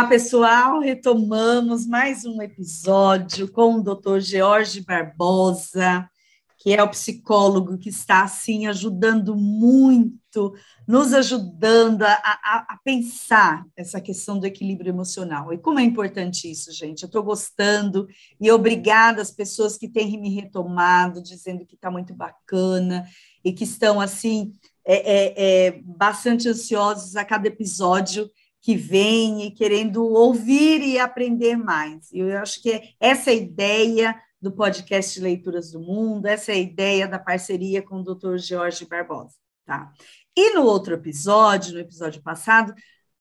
Olá, pessoal. Retomamos mais um episódio com o Dr. George Barbosa, que é o psicólogo que está assim ajudando muito, nos ajudando a, a, a pensar essa questão do equilíbrio emocional. E como é importante isso, gente? Eu estou gostando e obrigada às pessoas que têm me retomado, dizendo que está muito bacana e que estão assim é, é, é, bastante ansiosos a cada episódio que vem e querendo ouvir e aprender mais. Eu acho que essa é a ideia do podcast Leituras do Mundo, essa é a ideia da parceria com o Dr. Jorge Barbosa, tá? E no outro episódio, no episódio passado,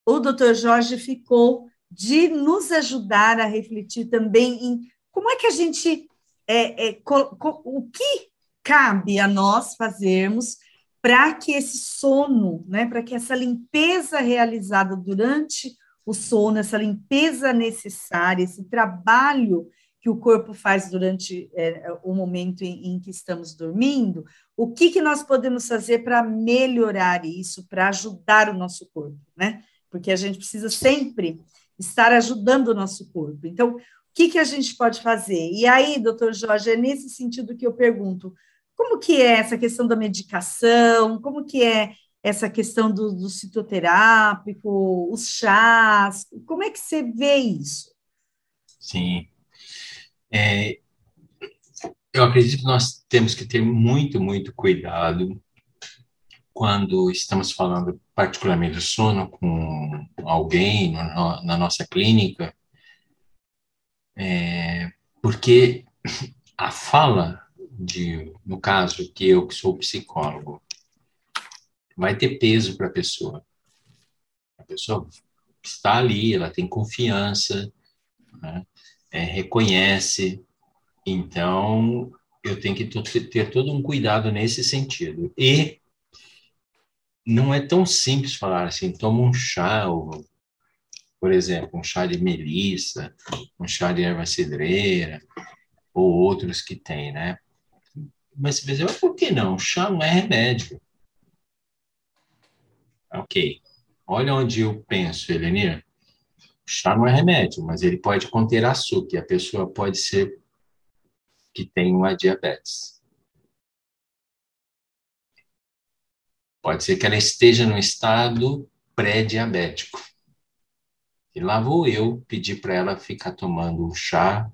o Dr. Jorge ficou de nos ajudar a refletir também em como é que a gente é, é, o que cabe a nós fazermos para que esse sono, né, para que essa limpeza realizada durante o sono, essa limpeza necessária, esse trabalho que o corpo faz durante é, o momento em, em, que estamos dormindo, o que, que nós podemos fazer para melhorar isso, para ajudar o nosso corpo, né? Porque a gente precisa sempre estar ajudando o nosso corpo. Então, o que, que a gente pode fazer? E aí, doutor Jorge, é nesse sentido que eu pergunto, como que é essa questão da medicação? Como que é essa questão do, do citoterápico, os chás? Como é que você vê isso? Sim. É, eu acredito que nós temos que ter muito, muito cuidado quando estamos falando particularmente do sono com alguém no, na nossa clínica, é, porque a fala de, no caso, que eu que sou psicólogo, vai ter peso para a pessoa. A pessoa está ali, ela tem confiança, né? é, reconhece, então eu tenho que ter todo um cuidado nesse sentido. E não é tão simples falar assim, toma um chá, ou, por exemplo, um chá de melissa, um chá de erva cidreira, ou outros que tem, né? Mas você pensa, por que não? Chá não é remédio. Ok. Olha onde eu penso, Elenir. Chá não é remédio, mas ele pode conter açúcar. E a pessoa pode ser que tem uma diabetes. Pode ser que ela esteja no estado pré-diabético. E lá vou eu pedir para ela ficar tomando um chá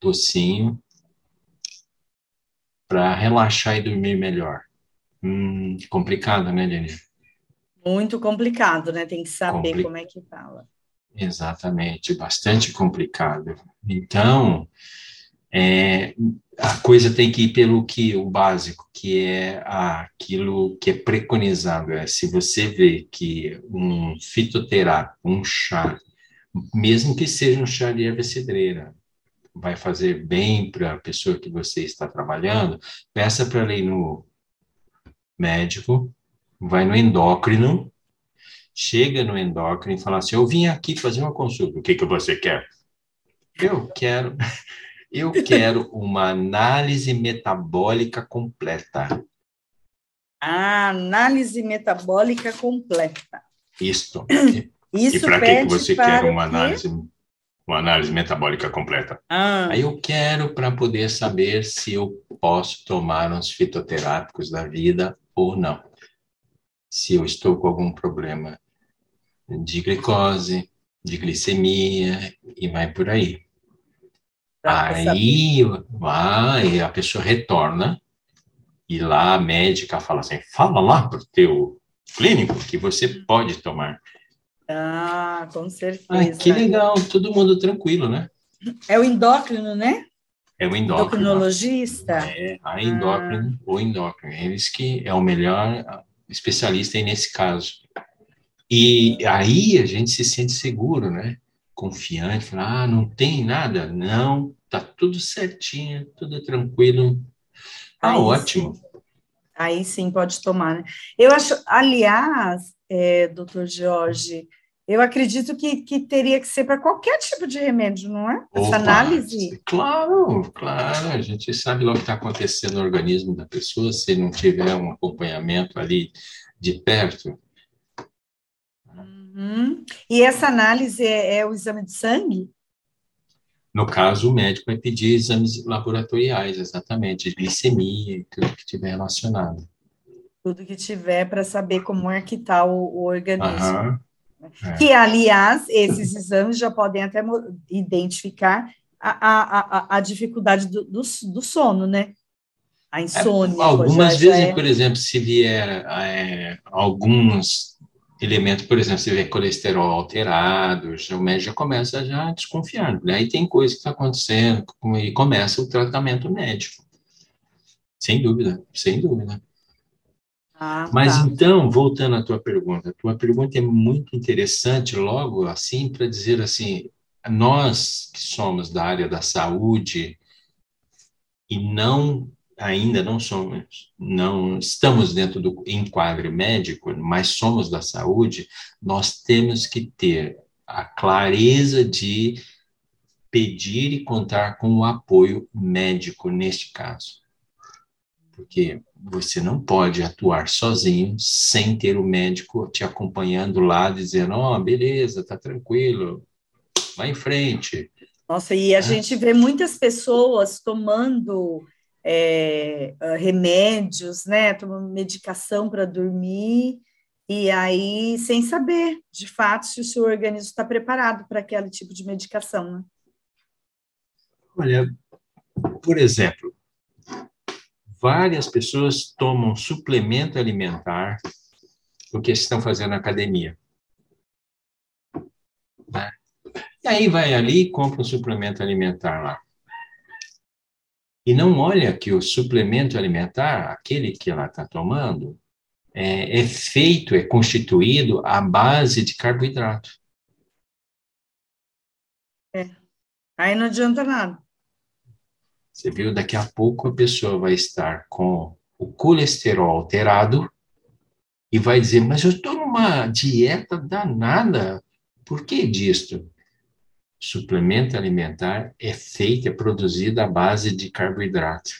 docinho para relaxar e dormir melhor. Hum, complicado, né, Lenir? Muito complicado, né? Tem que saber Compli... como é que fala. Exatamente, bastante complicado. Então, é, a coisa tem que ir pelo que o básico, que é aquilo que é preconizado. É, se você vê que um fitoterápico, um chá, mesmo que seja um chá de erva cidreira, vai fazer bem para a pessoa que você está trabalhando, peça para ela ir no médico, vai no endócrino, chega no endócrino e fala assim: Eu vim aqui fazer uma consulta, o que, que você quer? Eu quero. Eu quero uma análise metabólica completa. A análise metabólica completa. Isto. Isso e para que você quer uma análise uma análise metabólica completa. Ah. Aí eu quero para poder saber se eu posso tomar uns fitoterápicos da vida ou não. Se eu estou com algum problema de glicose, de glicemia e vai por aí. aí vai, a pessoa retorna e lá a médica fala assim: fala lá para o teu clínico que você pode tomar ah, com certeza. Que legal, todo mundo tranquilo, né? É o endócrino, né? É o endócrino. Endocrinologista? É, a endócrino, ah. o endócrino. Eles que é o melhor especialista aí nesse caso. E aí a gente se sente seguro, né? Confiante, fala, ah, não tem nada? Não, tá tudo certinho, tudo tranquilo. Tá aí ótimo. Sim. Aí sim pode tomar, né? Eu acho, aliás, é, doutor Jorge, eu acredito que, que teria que ser para qualquer tipo de remédio, não é? Essa Opa, análise. Claro, claro. A gente sabe logo o que está acontecendo no organismo da pessoa se não tiver um acompanhamento ali de perto. Uhum. E essa análise é, é, o exame de sangue? No caso, o médico vai pedir exames laboratoriais, exatamente, de glicemia e tudo que tiver relacionado. Tudo que tiver para saber como é que está o, o, organismo. Uhum. É. Que, aliás, esses exames já podem até identificar a, a, a, a dificuldade do, do, do, sono, né? A insônia. É, algumas já, vezes, já é... por exemplo, se vier é, alguns elementos, por exemplo, se vê colesterol alterado, já, o médico já começa já a desconfiar, né? Aí tem coisa que está acontecendo e começa o tratamento médico. Sem dúvida, sem dúvida. Ah, Mas tá. então, voltando à tua pergunta, a tua pergunta é muito interessante, logo assim, para dizer assim, nós que somos da área da saúde e não ainda não somos, não estamos dentro do enquadro médico, mas somos da saúde, nós temos que ter a clareza de pedir e contar com o apoio médico neste caso. Porque você não pode atuar sozinho sem ter o médico te acompanhando lá, dizendo: Ó, oh, beleza, tá tranquilo, vai em frente. Nossa, e a é. gente vê muitas pessoas tomando é, ah, remédios, né? Tomando medicação para dormir, e aí sem saber, de fato, se o seu organismo está preparado para aquele tipo de medicação, né? Olha, por exemplo, várias pessoas tomam suplemento alimentar porque estão fazendo academia. Né? E aí vai ali e compra um suplemento alimentar lá e não olha que o suplemento alimentar, aquele que ela está tomando, é, é, feito, é constituído à base de carboidrato. É. Aí não adianta nada. Você viu, daqui a pouco a pessoa vai estar com o colesterol alterado e vai dizer, mas eu estou numa dieta danada. Por que disto? suplemento alimentar é feito, é produzido à base de carboidrato.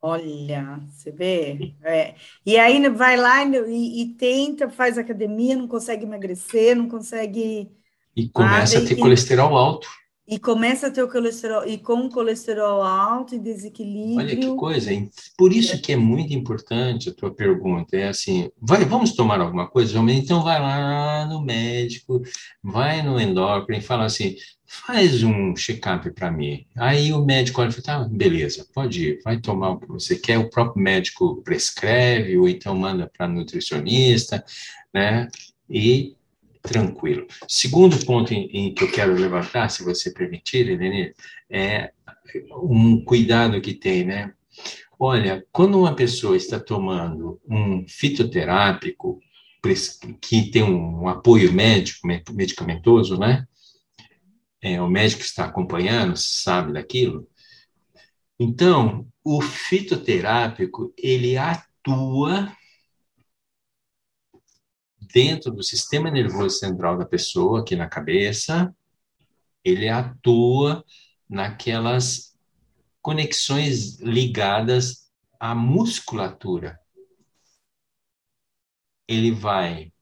Olha, você vê? É. E aí vai lá e, e, tenta, faz academia, não consegue emagrecer, não consegue. E começa a ter e, colesterol alto. E começa a ter o colesterol, e com colesterol alto e desequilíbrio. Olha que coisa, hein? Por isso que é muito importante a tua pergunta. É assim, vai, vamos tomar alguma coisa? Então vai lá no médico, vai no endócrino e fala assim, faz um check-up para mim. Aí o médico olha e fala, tá, beleza, pode ir, vai tomar o que você quer, o próprio médico prescreve, ou então manda para nutricionista, né? E tranquilo. Segundo ponto em, em, que eu quero levantar, se você permitir, Helene, é um cuidado que tem, né? Olha, quando uma pessoa está tomando um fitoterápico que tem um apoio médico, medicamentoso, né? É, o médico está acompanhando, sabe daquilo. Então, o fitoterápico, ele atua dentro do sistema nervoso central da pessoa, aqui na cabeça, ele atua naquelas conexões ligadas à musculatura. Ele vai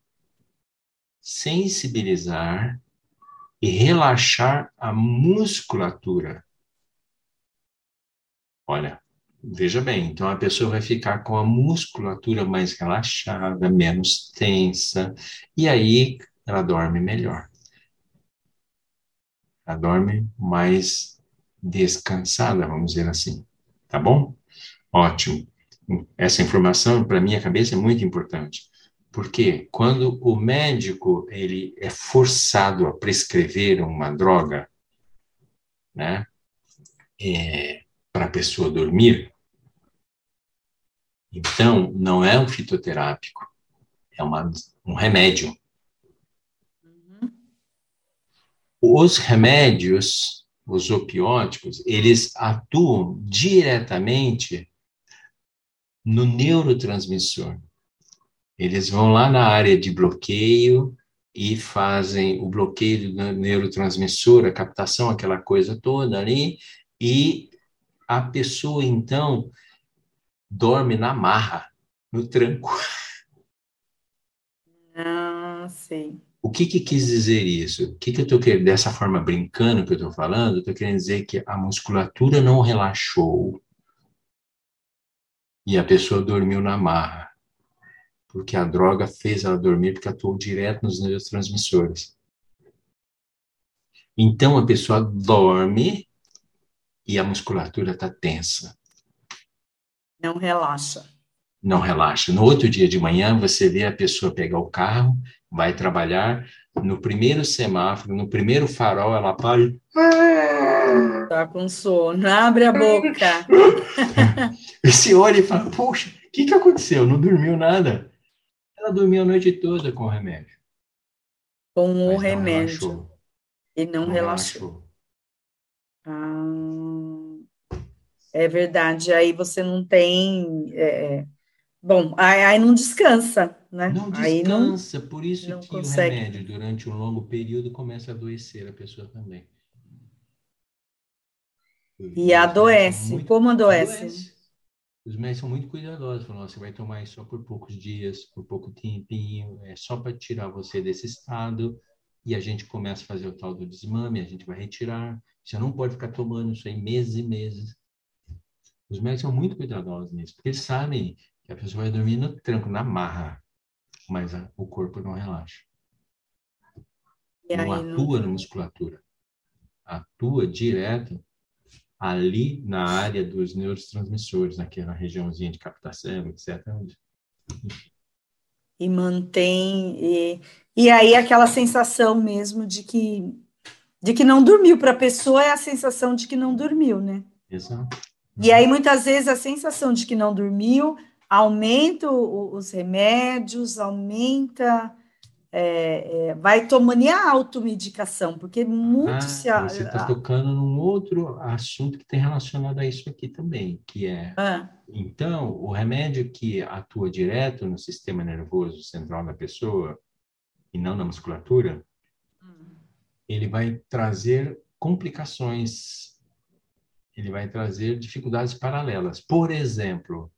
sensibilizar e relaxar a musculatura. Olha, Veja bem, então a pessoa vai ficar com a musculatura mais relaxada, menos tensa, e aí ela dorme melhor. Ela dorme mais descansada, vamos dizer assim. Tá bom? Ótimo. Essa informação, para minha cabeça, é muito importante. Porque quando o médico ele é forçado a prescrever uma droga, né, é, pessoa dormir, então não é um fitoterápico, é uma, um remédio. Uhum. Os remédios, os opióticos, eles atuam diretamente no neurotransmissor. Eles vão lá na área de bloqueio e fazem o bloqueio do neurotransmissor, a captação, aquela coisa toda ali, e a pessoa, então, dorme na marra, no tranco. Ah, Sim. O que, que quis dizer isso? O que, que eu estou querendo, dessa forma brincando que eu estou falando, eu estou querendo dizer que a musculatura não relaxou e a pessoa dormiu na marra, porque a droga fez ela dormir porque atuou direto nos neurotransmissores. Então a pessoa dorme e a musculatura está tensa. Não relaxa. Não relaxa. No outro dia de manhã, você vê a pessoa pegar o carro, vai trabalhar, no primeiro semáforo, no primeiro farol, ela para e. Tá com sono, abre a boca. e se olha e fala: Poxa, o que, que aconteceu? Não dormiu nada. Ela dormiu a noite toda com o remédio. Com o remédio. E não, não relaxou. relaxou. Ah, é verdade. Aí você não tem. É, bom, aí, aí, não descansa, né? Não descansa, não, por isso que consegue. o remédio, durante um longo período, começa a adoecer a pessoa também. E adoece. Muito, Como adoece? adoece? Os médicos são muito cuidadosos, falam, você vai tomar isso só por poucos dias, por pouco tempinho, é só para tirar você desse estado e a gente começa a fazer o tal do desmame, a gente vai retirar. Você não pode ficar tomando isso aí meses e meses. Os médicos são muito cuidadosos nisso, porque eles sabem que a pessoa vai dormir no tranco, na marra, mas a, o corpo não relaxa. E não atua não... na musculatura. Atua direto ali na área dos neurotransmissores, naquela regiãozinha de captação, etc. E mantém e e aí aquela sensação mesmo de que de que não dormiu para a pessoa é a sensação de que não dormiu, né? Exato. E aí muitas vezes a sensação de que não dormiu aumenta os remédios, aumenta é, é, vai tomando a automedicação, porque muito ah, se... Você está tocando num outro assunto que tem relacionado a isso aqui também, que é... Ah. Então, o remédio que atua direto no sistema nervoso central da pessoa, e não na musculatura, hum. ele vai trazer complicações, ele vai trazer dificuldades paralelas. Por exemplo,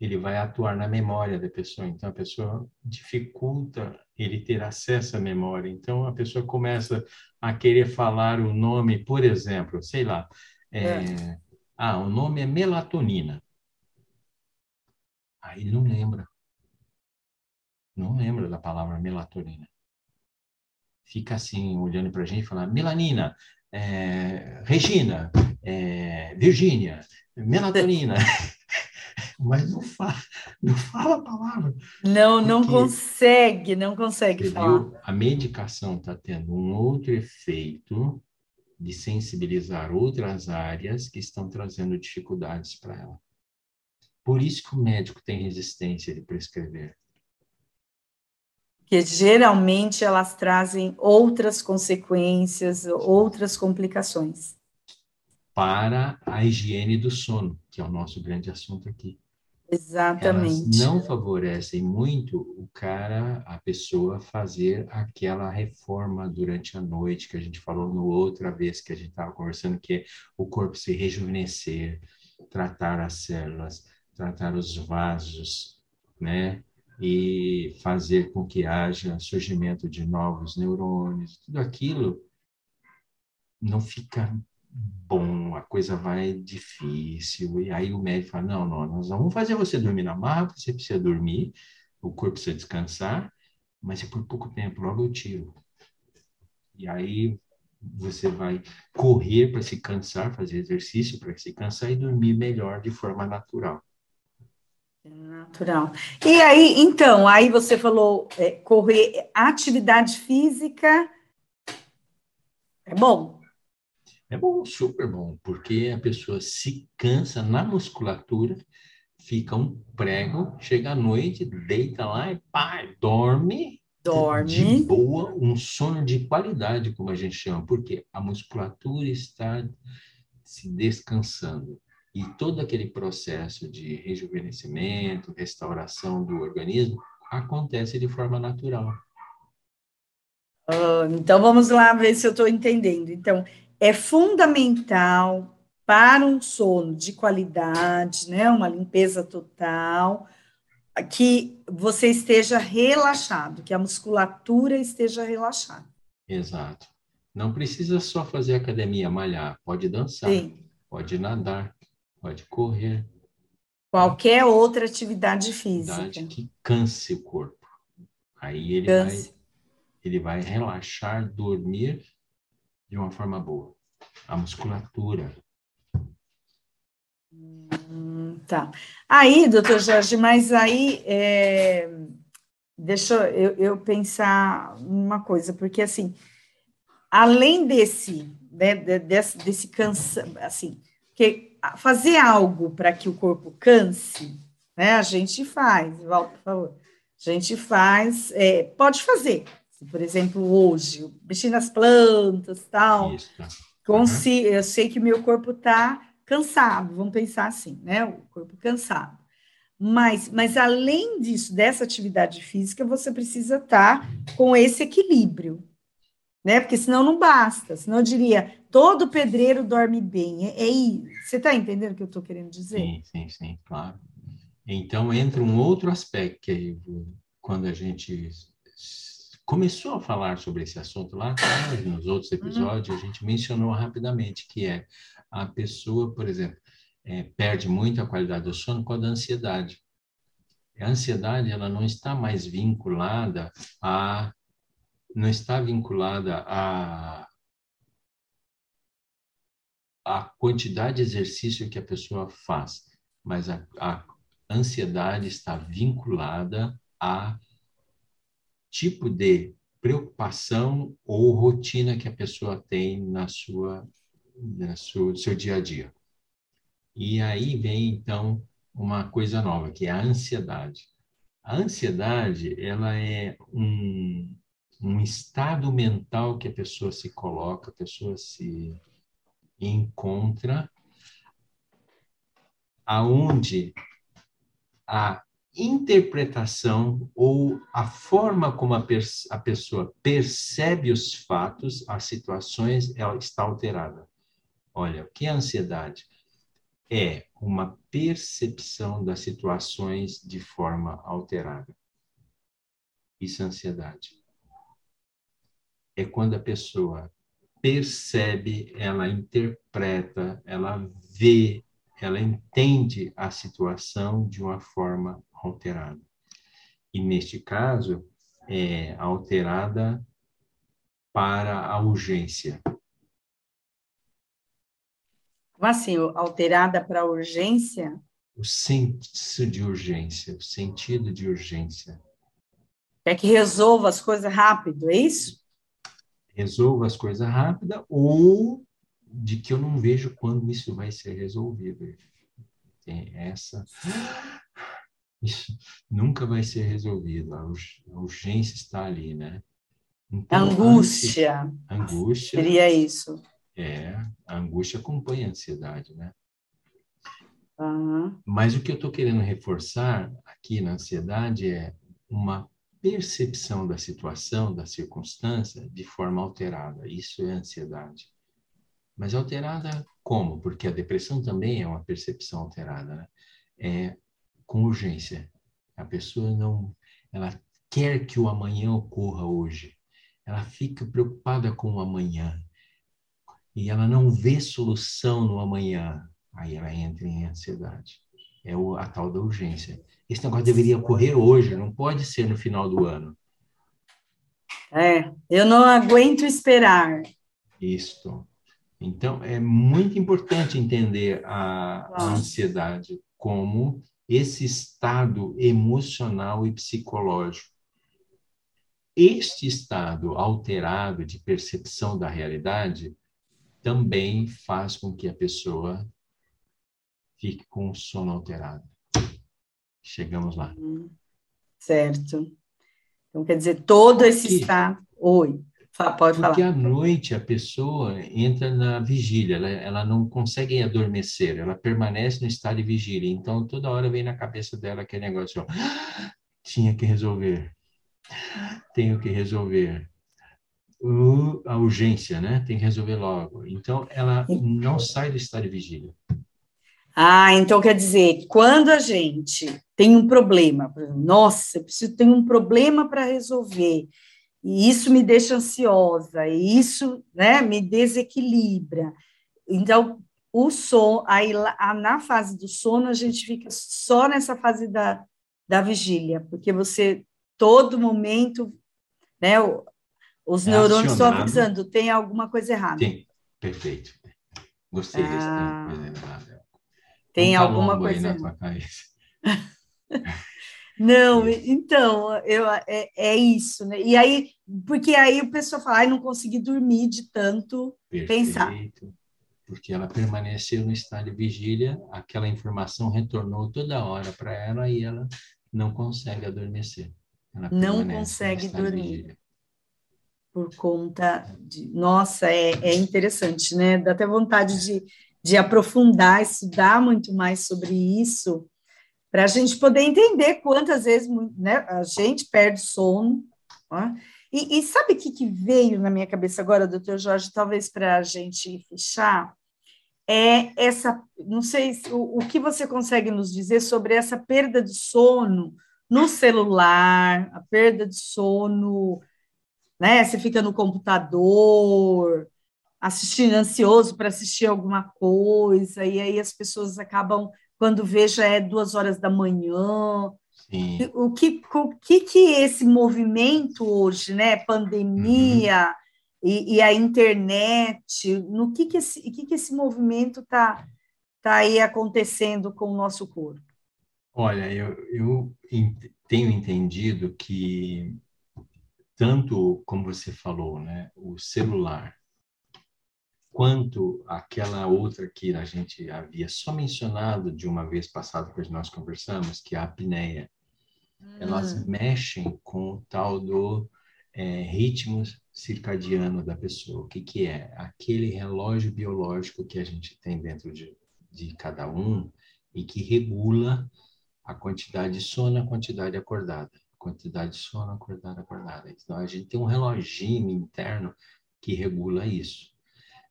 ele vai atuar na memória da pessoa, então a pessoa dificulta ele ter acesso à memória. Então a pessoa começa a querer falar o nome, por exemplo, sei lá, é, é. ah, o nome é melatonina. Aí ele não lembra não lembra da palavra melatonina. Fica assim, olhando para a gente e fala, melanina, é, Regina, é, Virgínia, melatonina. Mas não fala, não fala a palavra. Não, não consegue, não consegue falar. A medicação está tendo um outro efeito de sensibilizar outras áreas que estão trazendo dificuldades para ela. Por isso que o médico tem resistência de prescrever que geralmente elas trazem outras consequências, outras complicações. Para a higiene do sono, que é o nosso grande assunto aqui. Exatamente. Elas não favorecem muito o cara, a pessoa fazer aquela reforma durante a noite que a gente falou no outra vez que a gente estava conversando, que é o corpo se rejuvenescer, tratar as células, tratar os vasos, né? E fazer com que haja surgimento de novos neurônios, tudo aquilo não fica bom, a coisa vai difícil. E aí o médico fala: não, não, nós vamos fazer você dormir na marra, você precisa dormir, o corpo precisa descansar, mas é por pouco tempo, logo eu tiro. E aí você vai correr para se cansar, fazer exercício para se cansar e dormir melhor de forma natural. Natural. E aí, então, aí você falou é, correr, atividade física é bom. É bom, super bom, porque a pessoa se cansa na musculatura, fica um prego, chega à noite, deita lá e pá, dorme. Dorme. De boa, um sono de qualidade, como a gente chama, porque a musculatura está se descansando. E todo aquele processo de rejuvenescimento, restauração do organismo, acontece de forma natural. Uh, então, vamos lá ver se eu estou entendendo. Então, é fundamental para um sono de qualidade, né, uma limpeza total, que você esteja relaxado, que a musculatura esteja relaxada. Exato. Não precisa só fazer academia, malhar, pode dançar, Sim. pode nadar, pode correr. Qualquer outra atividade física. Que canse o corpo. Aí ele canse. vai ele vai relaxar, dormir de uma forma boa. A musculatura. Hum, tá. Aí, doutor Jorge, mas aí é, deixa eu, eu pensar uma coisa, porque assim, além desse, né, desse, desse cansa, assim, que fazer algo para que o corpo canse, né, a gente faz, Walter, por favor, a gente faz, é, pode fazer, por exemplo, hoje, mexer nas plantas tal. Isso. Uhum. Eu sei que o meu corpo está cansado, vamos pensar assim, né? O corpo cansado. Mas, mas além disso, dessa atividade física, você precisa estar tá com esse equilíbrio, né? Porque senão não basta. Senão eu diria, todo pedreiro dorme bem. É, é Você está entendendo o que eu estou querendo dizer? Sim, sim, sim, claro. Então entra um outro aspecto que aí, quando a gente começou a falar sobre esse assunto lá atrás, nos outros uhum. episódios, uhum. a gente mencionou rapidamente que é a pessoa, por exemplo, é, perde muito a qualidade do sono com a da ansiedade. A ansiedade ela não está mais vinculada a não está vinculada a a quantidade de exercício que a pessoa faz, mas a, a ansiedade está vinculada a tipo de preocupação ou rotina que a pessoa tem na sua, na sua seu dia a dia. E aí vem então uma coisa nova, que é a ansiedade. A ansiedade, ela é um, um estado mental que a pessoa se coloca, a pessoa se encontra aonde a interpretação ou a forma como a, a, pessoa percebe os fatos, as situações, ela está alterada. Olha, o que é ansiedade? É uma percepção das situações de forma alterada. Isso é ansiedade. É quando a pessoa percebe, ela interpreta, ela vê, ela entende a situação de uma forma alterada. E neste caso, é alterada para a urgência. Como assim, alterada para a urgência? O senso de urgência, o sentido de urgência. É que resolva as coisas rápido, é isso? Resolva as coisas rápido ou de que eu não vejo quando isso vai ser resolvido. Tem essa isso nunca vai ser resolvido. A urgência está ali, né? Então, angústia. Angústia. Seria isso. É, a angústia acompanha a ansiedade, né? Uhum. Mas o que eu estou querendo reforçar aqui na ansiedade é uma percepção da situação, da circunstância, de forma alterada. Isso é ansiedade. Mas alterada como? Porque a depressão também é uma percepção alterada, né? É com urgência. A pessoa não, ela quer que o amanhã ocorra hoje. Ela fica preocupada com o amanhã e ela não vê solução no amanhã. Aí ela entra em ansiedade. É o, a tal da urgência. Esse negócio deveria ocorrer hoje, não pode ser no final do ano. É, eu não aguento esperar. Isto. Então, é muito importante entender a, a ansiedade como esse estado emocional e psicológico. Este estado alterado de percepção da realidade também faz com que a pessoa fique com o sono alterado. Chegamos lá. Certo. Então, quer dizer, todo esse estado. Oi. Pode Porque falar. à noite a pessoa entra na vigília, ela, ela não consegue adormecer, ela permanece no estado de vigília. Então, toda hora vem na cabeça dela aquele negócio: ah, tinha que resolver, tenho que resolver. Uh, a urgência, né? Tem que resolver logo. Então, ela não sai do estado de vigília. Ah, então quer dizer, quando a gente tem um problema. Nossa, eu preciso ter um problema para resolver. E isso me deixa ansiosa, e isso né, me desequilibra. Então, o sono, aí na fase do sono, a gente fica só nessa fase da, da vigília, porque você, todo momento, né, os é neurônios estão avisando, tem alguma coisa errada. Tem, perfeito. Gostei ah, desse Tem um alguma coisa errada. Não, então, eu, é, é, isso, né? E aí, porque aí o pessoal fala, ai, não consegui dormir de tanto Perfeito. pensar. Porque ela permaneceu no estado de vigília, aquela informação retornou toda hora para ela e ela não consegue adormecer. Ela não consegue dormir. Por conta de. Nossa, é, é interessante, né? Dá até vontade de, de aprofundar, estudar muito mais sobre isso para a gente poder entender quantas vezes né, a gente perde sono. Né? E, e, sabe o que, que, veio na minha cabeça agora, doutor Jorge, talvez para a gente fechar? É essa, não sei o, o que você consegue nos dizer sobre essa perda de sono no celular, a perda de sono, né? Você fica no computador, assistindo ansioso para assistir alguma coisa, e aí as pessoas acabam quando vejo é duas horas da manhã. Sim. O que, o que que esse movimento hoje, né, pandemia uhum. e, e, a internet, no que que esse, que que esse movimento está tá aí acontecendo com o nosso corpo? Olha, eu, eu tenho entendido que tanto como você falou, né, o celular quanto aquela outra que a gente havia só mencionado de uma vez passada que nós conversamos, que é a apneia. Hum. Elas mexem com o tal do é, ritmo circadiano da pessoa. O que, que é? Aquele relógio biológico que a gente tem dentro de, de cada um e que regula a quantidade de sono, a quantidade acordada. Quantidade de sono, acordada, acordada. Então, a gente tem um reloginho interno que regula isso.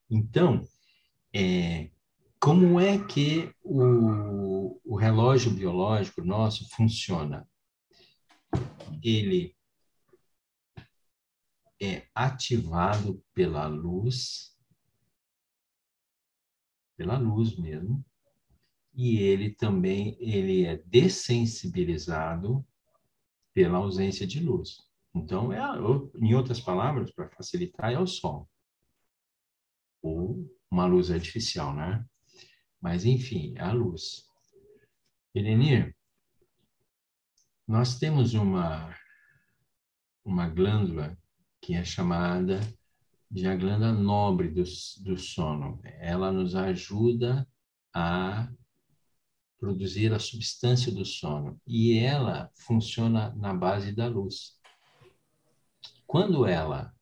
Então, é, como é que o, o relógio biológico nosso funciona? Ele é ativado pela luz, pela luz mesmo, e ele também ele é dessensibilizado pela ausência de luz. Então, é, em outras palavras, para facilitar, é o sol ou uma luz artificial, né? Mas, enfim, é a luz. Elenir, nós temos uma, uma glândula que é chamada de a glândula nobre do, do sono. Ela nos ajuda a produzir a substância do sono e ela funciona na base da luz. Quando ela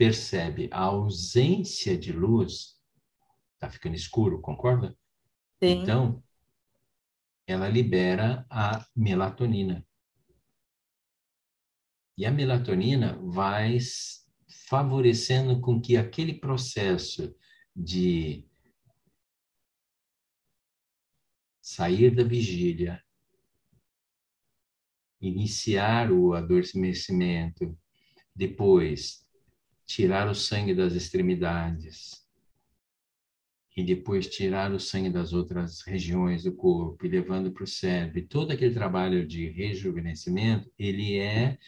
percebe a ausência de luz, está ficando escuro, concorda? Sim. Então, ela libera a melatonina. E a melatonina vai favorecendo com que aquele processo de sair da vigília, iniciar o adormecimento, depois tirar o sangue das extremidades e depois tirar o sangue das outras regiões do corpo e levando para o cérebro. E todo aquele trabalho de rejuvenescimento, ele é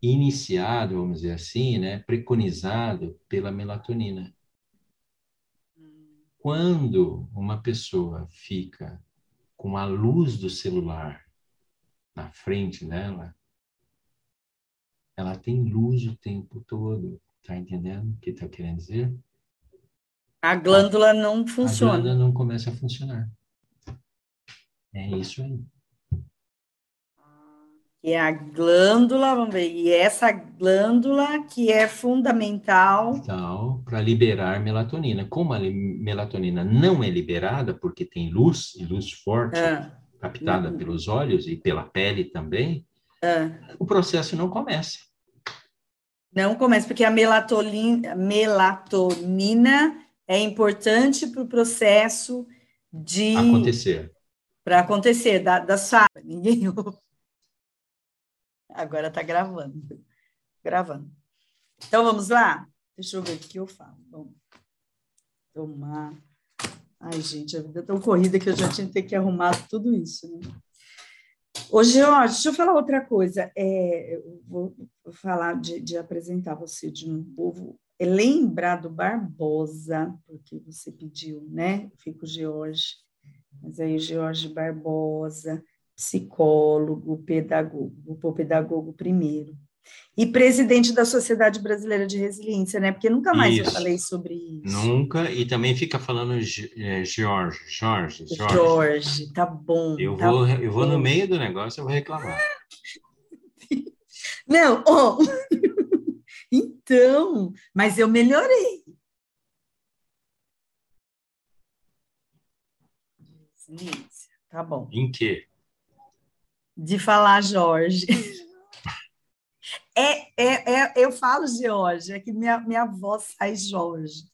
iniciado, vamos dizer assim, né, preconizado pela melatonina. Quando uma pessoa fica com a luz do celular na frente dela, ela tem luz o tempo todo. Tá entendendo o que está querendo dizer? A glândula não funciona. A glândula não começa a funcionar. É isso aí. E a glândula, vamos ver, e essa glândula que é fundamental. Então, para liberar melatonina. Como a melatonina não é liberada, porque tem luz, e luz forte, ah. captada uhum. pelos olhos e pela pele também, ah. o processo não começa. Não começa, porque a melatonina, melatonina é importante para o processo de. Acontecer. Para acontecer, da, da ninguém ouve. Agora está gravando. Gravando. Então vamos lá? Deixa eu ver o que eu falo. Vamos tomar. Ai, gente, a vida é tão corrida que eu já tinha que ter que arrumar tudo isso. Né? Ô, Jorge, deixa eu falar outra coisa. É, eu vou falar de, de apresentar você de novo. É lembrar do Barbosa, porque você pediu, né? Eu fico George. Mas aí, George Barbosa, psicólogo, pedagogo, o pedagogo primeiro. E presidente da Sociedade Brasileira de Resiliência, né? Porque nunca mais isso. eu falei sobre isso. Nunca, e também fica falando é, Jorge, Jorge, Jorge. Jorge, tá bom. Eu tá vou, eu vou no meio do negócio, eu vou reclamar. Não, oh. então, mas eu melhorei. Resiliência, tá bom. Em quê? De falar Jorge. É, é, é, eu falo George, é que minha, minha voz sai Jorge.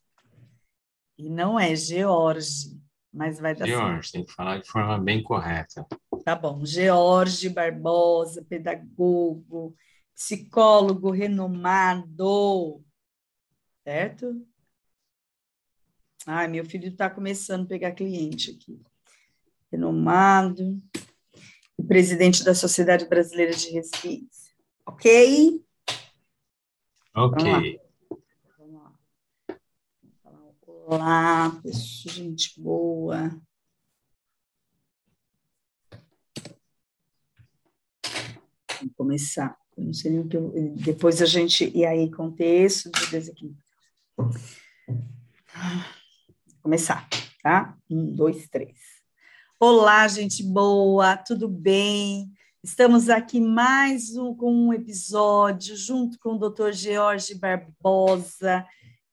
E não é George, mas vai dar George, tem que falar de forma bem correta. Tá bom. George Barbosa, pedagogo, psicólogo renomado. Certo? Ai, meu filho está começando a pegar cliente aqui. Renomado. Presidente da Sociedade Brasileira de Resiliência. Ok? Ok. Vamos lá. Olá, pessoal, gente boa. Vamos começar. Eu não sei nem o que eu, depois a gente e aí contexto de desequilíbrio. Começar, tá? Um, dois, três. Olá, gente boa, tudo bem? Estamos aqui mais um, com um episódio junto com o Dr. George Barbosa,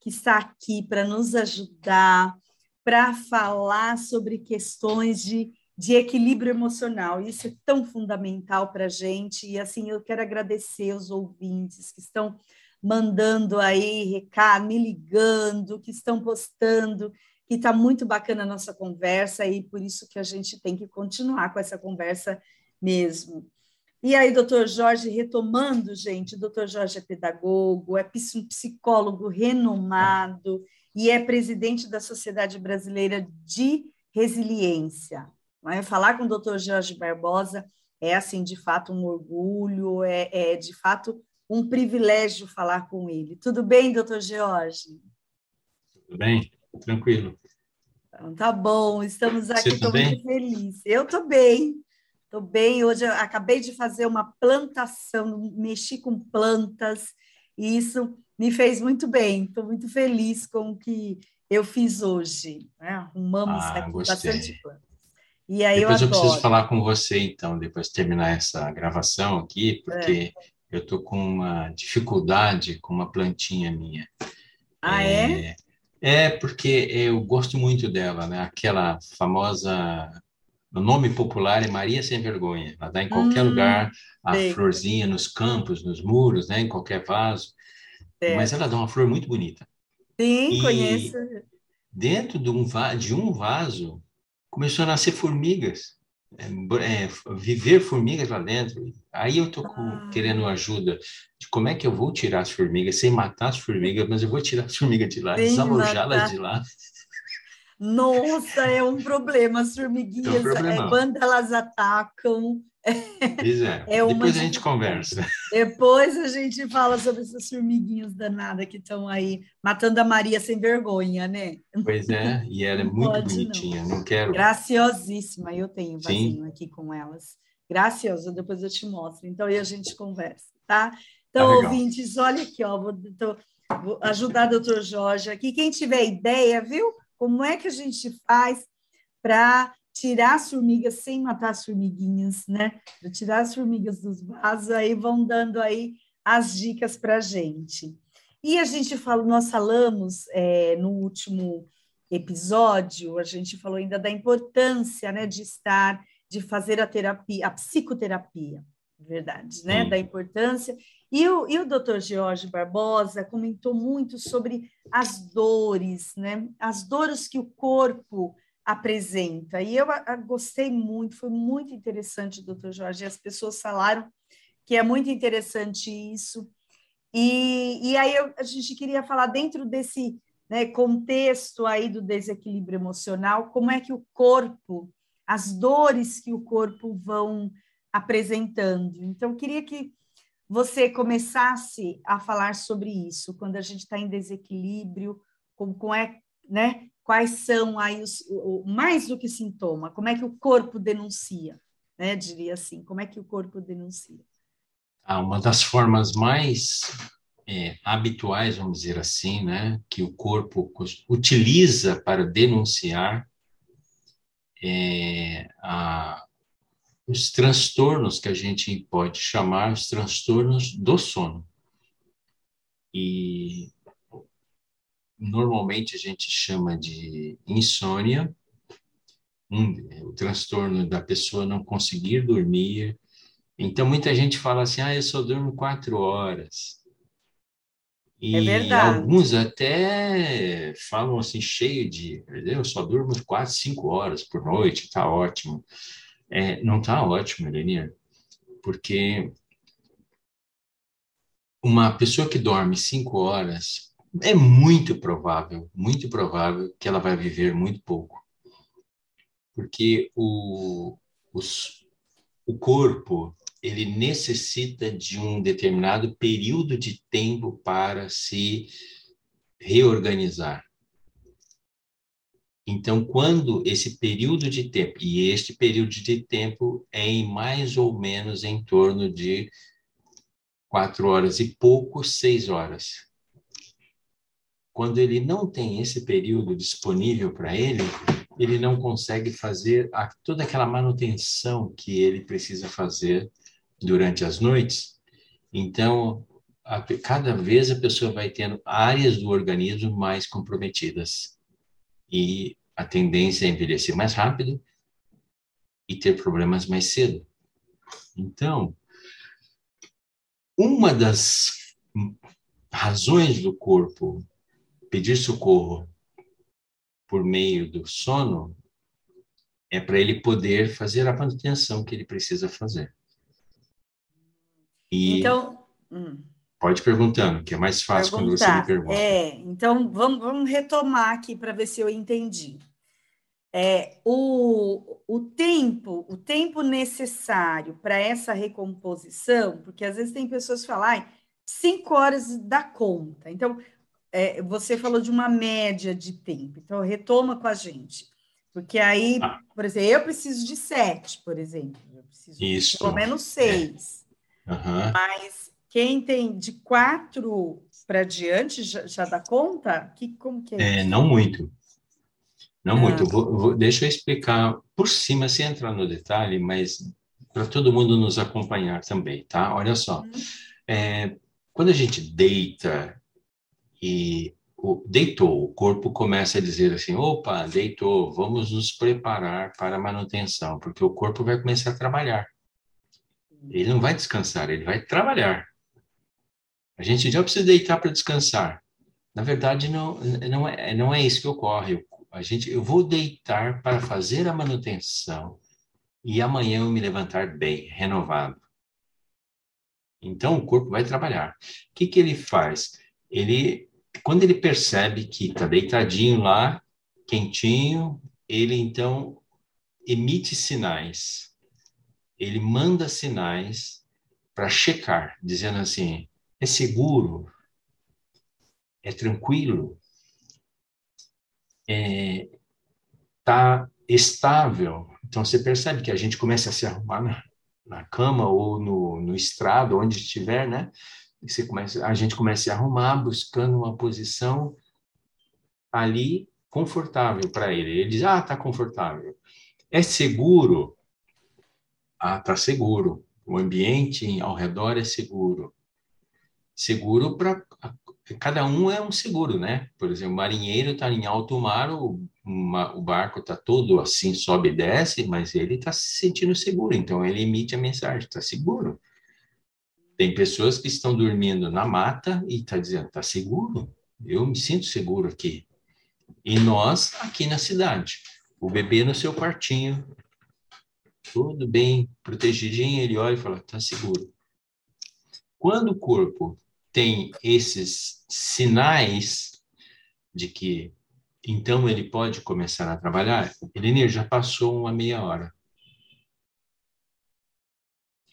que está aqui para nos ajudar, para falar sobre questões de, de equilíbrio emocional. Isso é tão fundamental para a gente. E assim, eu quero agradecer os ouvintes que estão mandando aí recado, me ligando, que estão postando, que está muito bacana a nossa conversa, e por isso que a gente tem que continuar com essa conversa mesmo. E aí, doutor Jorge, retomando, gente, doutor Jorge é pedagogo, é um psicólogo renomado e é presidente da Sociedade Brasileira de Resiliência. É? Falar com o doutor Jorge Barbosa é, assim, de fato, um orgulho, é, é de fato um privilégio falar com ele. Tudo bem, doutor Jorge? Tudo bem, tranquilo. Então, tá bom, estamos aqui, estou muito feliz. Eu estou bem, Estou bem. Hoje acabei de fazer uma plantação, mexi com plantas, e isso me fez muito bem. Estou muito feliz com o que eu fiz hoje. Né? Arrumamos ah, aqui gostei. bastante plantas. E aí depois eu, eu, preciso falar com você, então, depois de terminar essa gravação aqui, porque é. eu estou com uma dificuldade com uma plantinha minha. Ah, é? É, é porque eu gosto muito dela, né? Aquela famosa o nome popular é Maria Sem Vergonha. Ela dá em qualquer hum, lugar, a florzinha nos campos, nos muros, né, em qualquer vaso. É. Mas ela dá uma flor muito bonita. Sim, e conheço. Dentro de um, de um vaso, começou a nascer formigas. É, é, viver formigas lá dentro. Aí eu tô com, ah. querendo ajuda de como é que eu vou tirar as formigas sem matar as formigas, mas eu vou tirar as formigas de lá, desalojá-las de lá nossa, é um problema. As formiguinhas, é um é, quando elas atacam. Pois é. é Depois a gente conversa. Depois a gente fala sobre essas formiguinhas danadas que estão aí matando a Maria sem vergonha, né? Pois é, e ela é muito Pode, bonitinha, não. não. quero. Graciosíssima, eu tenho um vasinho aqui com elas. Graciosa, depois eu te mostro. Então aí a gente conversa, tá? Então, tá ouvintes, olha aqui, ó, vou, tô, vou ajudar o doutor Jorge aqui. Quem tiver ideia, viu? Como é que a gente faz para tirar as formigas sem matar as formiguinhas, né? Para tirar as formigas dos vasos, aí vão dando aí as dicas para a gente. E a gente fala, nós falamos é, no último episódio, a gente falou ainda da importância, né, de estar, de fazer a terapia, a psicoterapia, verdade, né, da importância e o, e o doutor George Barbosa comentou muito sobre as dores, né? As dores que o corpo apresenta. E eu a, a, gostei muito, foi muito interessante, doutor Jorge. As pessoas falaram que é muito interessante isso. E, e aí eu, a gente queria falar dentro desse né, contexto aí do desequilíbrio emocional, como é que o corpo, as dores que o corpo vão apresentando. Então, queria que você começasse a falar sobre isso, quando a gente está em desequilíbrio, como, como é, né, quais são aí os, o, mais do que sintoma, como é que o corpo denuncia, né, diria assim, como é que o corpo denuncia? Ah, uma das formas mais é, habituais, vamos dizer assim, né, que o corpo utiliza para denunciar é, a, os transtornos que a gente pode chamar os transtornos do sono. E normalmente a gente chama de insônia, um, o transtorno da pessoa não conseguir dormir. Então muita gente fala assim: ah, eu só durmo quatro horas. E é verdade. alguns até falam assim, cheio de, eu só durmo quatro, cinco horas por noite, tá ótimo. É, não está ótimo, Elenia, porque uma pessoa que dorme cinco horas é muito provável, muito provável que ela vai viver muito pouco. Porque o, os, o corpo, ele necessita de um determinado período de tempo para se reorganizar. Então, quando esse período de tempo, e este período de tempo é em mais ou menos em torno de quatro horas e pouco, seis horas. Quando ele não tem esse período disponível para ele, ele não consegue fazer a, toda aquela manutenção que ele precisa fazer durante as noites. Então, a, cada vez a pessoa vai tendo áreas do organismo mais comprometidas e a tendência é envelhecer mais rápido e ter problemas mais cedo. Então, uma das razões do corpo pedir socorro por meio do sono é para ele poder fazer a manutenção que ele precisa fazer. E então, hum. Pode perguntando, que é mais fácil Perguntar. quando você me pergunta. É, então vamos, vamos retomar aqui para ver se eu entendi. É, o, o tempo, o tempo necessário para essa recomposição, porque às vezes tem pessoas que falam, ah, cinco horas dá conta. Então, é, você falou de uma média de tempo, então retoma com a gente. Porque aí, ah. por exemplo, eu preciso de sete, por exemplo. Eu preciso Isso. de pelo menos seis. É. Uhum. Mas quem tem de quatro para diante já, já, dá conta? Que, como que é? é não muito. Não ah. muito. Vou, vou, deixa eu explicar por cima, sem entrar no detalhe, mas para todo mundo nos acompanhar também, tá? Olha só. Uhum. É, quando a gente deita e o, deitou, o corpo começa a dizer assim: opa, deitou, vamos nos preparar para a manutenção, porque o corpo vai começar a trabalhar. Ele não vai descansar, ele vai trabalhar. A gente já precisa deitar para descansar. Na verdade, não, não, é, não é isso que ocorre. A gente, eu vou deitar para fazer a manutenção e amanhã eu me levantar bem, renovado. Então, o corpo vai trabalhar. O que, que ele faz? Ele, quando ele percebe que está deitadinho lá, quentinho, ele então emite sinais. Ele manda sinais para checar, dizendo assim: é seguro, é tranquilo, é, tá estável. Então você percebe que a gente começa a se arrumar na, na cama ou no, no estrado, onde estiver, né? E você começa, a gente começa a se arrumar buscando uma posição ali confortável para ele. Ele diz: "Ah, tá confortável". É seguro? Ah, tá seguro. O ambiente ao redor é seguro seguro para cada um é um seguro, né? Por exemplo, o marinheiro está em alto mar, o, uma, o barco está todo assim, sobe e desce, mas ele está se sentindo seguro, então ele emite a mensagem, está seguro. Tem pessoas que estão dormindo na mata e está dizendo, está seguro, eu me sinto seguro aqui. E nós aqui na cidade. O bebê no seu quartinho, tudo bem protegidinho, ele olha e fala: está seguro. Quando o corpo tem esses sinais de que então ele pode começar a trabalhar, Elenir, já passou uma meia hora.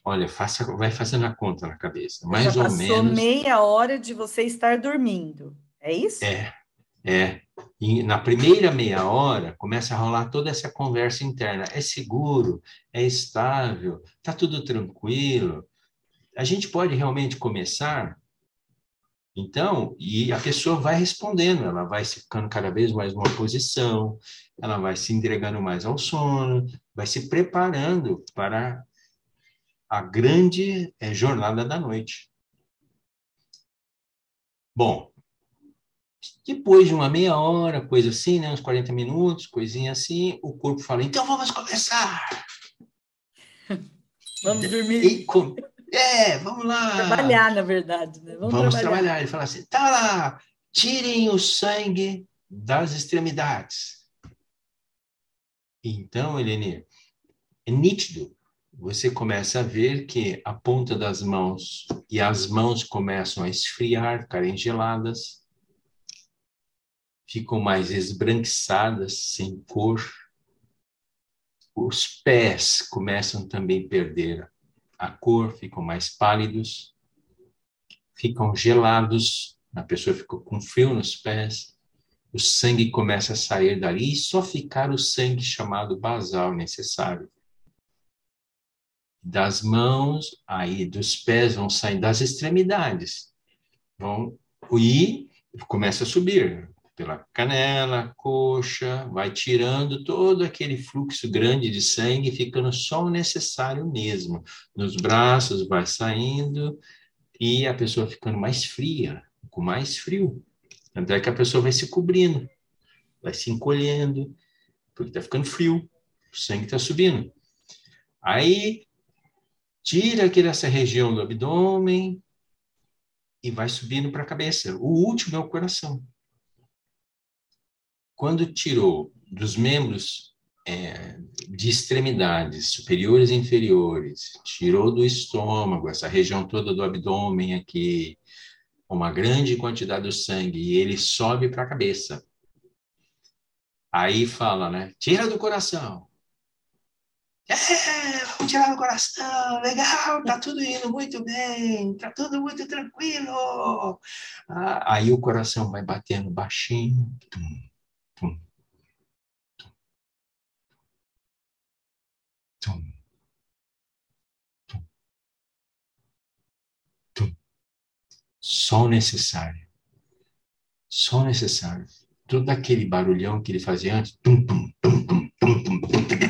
Olha, faça, vai fazendo a conta na cabeça. Mais já ou passou menos. meia hora de você estar dormindo. É isso? É, é. E na primeira meia hora começa a rolar toda essa conversa interna. É seguro, é estável, tá tudo tranquilo. A gente pode realmente começar então, e a pessoa vai respondendo, ela vai ficando cada vez mais numa posição, ela vai se entregando mais ao sono, vai se preparando para a grande é, jornada da noite. Bom, depois de uma meia hora, coisa assim, né, uns 40 minutos, coisinha assim, o corpo fala: então vamos começar. Vamos dormir. E, com, é, vamos lá. Trabalhar, na verdade. Né? Vamos, vamos trabalhar. trabalhar. Ele fala assim: tá lá, tirem o sangue das extremidades. Então, Helene, é nítido. Você começa a ver que a ponta das mãos e as mãos começam a esfriar, ficarem geladas, ficam mais esbranquiçadas, sem cor. Os pés começam também a perder a cor, ficam mais pálidos, ficam gelados, a pessoa ficou com frio nos pés, o sangue começa a sair dali e só ficar o sangue chamado basal necessário. Das mãos, aí dos pés vão sair das extremidades. Vão e começa a subir pela canela, coxa, vai tirando todo aquele fluxo grande de sangue, ficando só o necessário mesmo. Nos braços vai saindo e a pessoa ficando mais fria, com mais frio. Até que a pessoa vai se cobrindo, vai se encolhendo, porque está ficando frio, o sangue está subindo. Aí tira aqui dessa região do abdômen e vai subindo para a cabeça. O último é o coração quando tirou dos membros é, de extremidades superiores e inferiores, tirou do estômago, essa região toda do abdômen aqui, uma grande quantidade do sangue, e ele sobe para a cabeça. Aí fala, né? Tira do coração. É, vamos tirar do coração, legal, tá tudo indo muito bem, tá tudo muito tranquilo. Ah, aí o coração vai batendo baixinho. Tum, Tum. Tum. Tum. Tum. Só o necessário. O necessário. Todo aquele barulhão que ele fazia antes. Tum, tum, tum, tum, tum, tum, tum,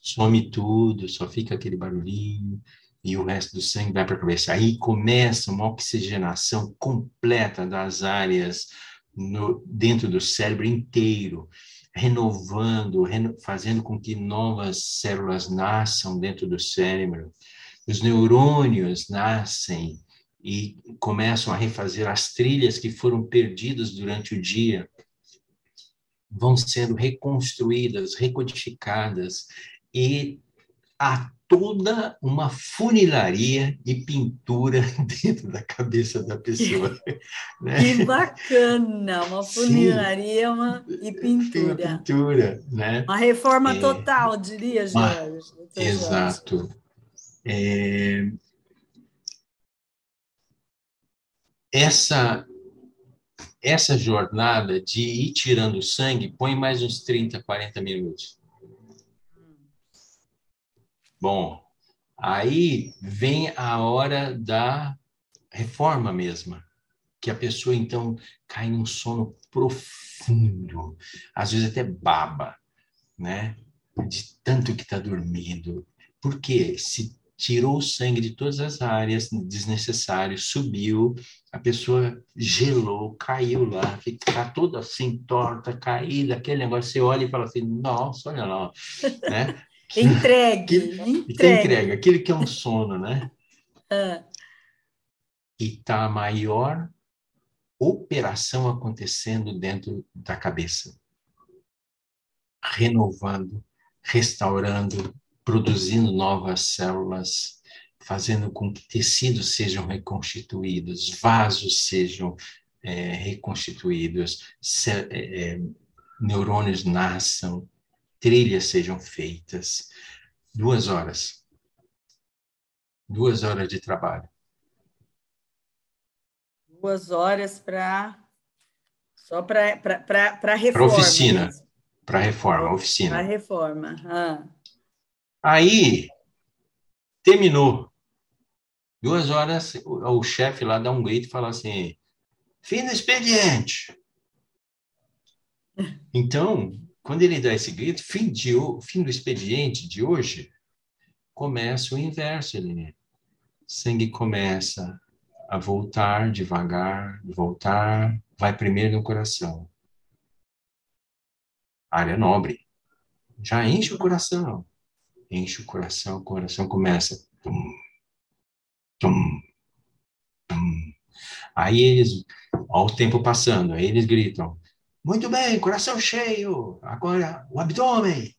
some tudo, só fica aquele barulhinho e o resto do sangue vai para a cabeça. Aí começa uma oxigenação completa das áreas no, dentro do cérebro inteiro, renovando, reno, fazendo com que novas células nasçam dentro do cérebro. Os neurônios nascem e começam a refazer as trilhas que foram perdidas durante o dia, vão sendo reconstruídas, recodificadas e a toda uma funilaria e pintura dentro da cabeça da pessoa. Né? Que bacana! Uma funilaria uma, e pintura. Uma pintura, né? Uma reforma é, total, diria, Jorge. exato. É, essa, essa jornada de ir tirando sangue põe mais uns 30, 40 minutos. Bom, aí vem a hora da reforma mesma, que a pessoa então cai num sono profundo, às vezes até baba, né? De tanto que está dormindo. Porque se tirou o sangue de todas as áreas desnecessárias, subiu, a pessoa gelou, caiu lá, fica toda assim torta, caída, aquele negócio, você olha e fala assim, nossa, olha lá, né? Entregue. Entregue. entrega, aquele que é um sono, né? Ah. E tá a maior operação acontecendo dentro da cabeça. renovando, restaurando, produzindo novas células, fazendo com que tecidos sejam reconstituídos, vasos sejam é, reconstituídos, é, é, neurônios nasçam, trilhas sejam feitas. Duas horas. Duas horas de trabalho. Duas horas para. Só para reforma. Para oficina. Para reforma, oficina. Para reforma. Ah. Aí, terminou. Duas horas, o, o chefe lá dá um grito e fala assim: fim do expediente. Então, quando ele dá esse grito, fim, de, fim do expediente de hoje, começa o inverso, Eline. Sangue começa a voltar devagar, voltar, vai primeiro no coração. Área nobre. Já enche o coração. Enche o coração, o coração começa. Tum, tum, tum. Aí eles, ao tempo passando, aí eles gritam: Muito bem, coração cheio, agora o abdômen.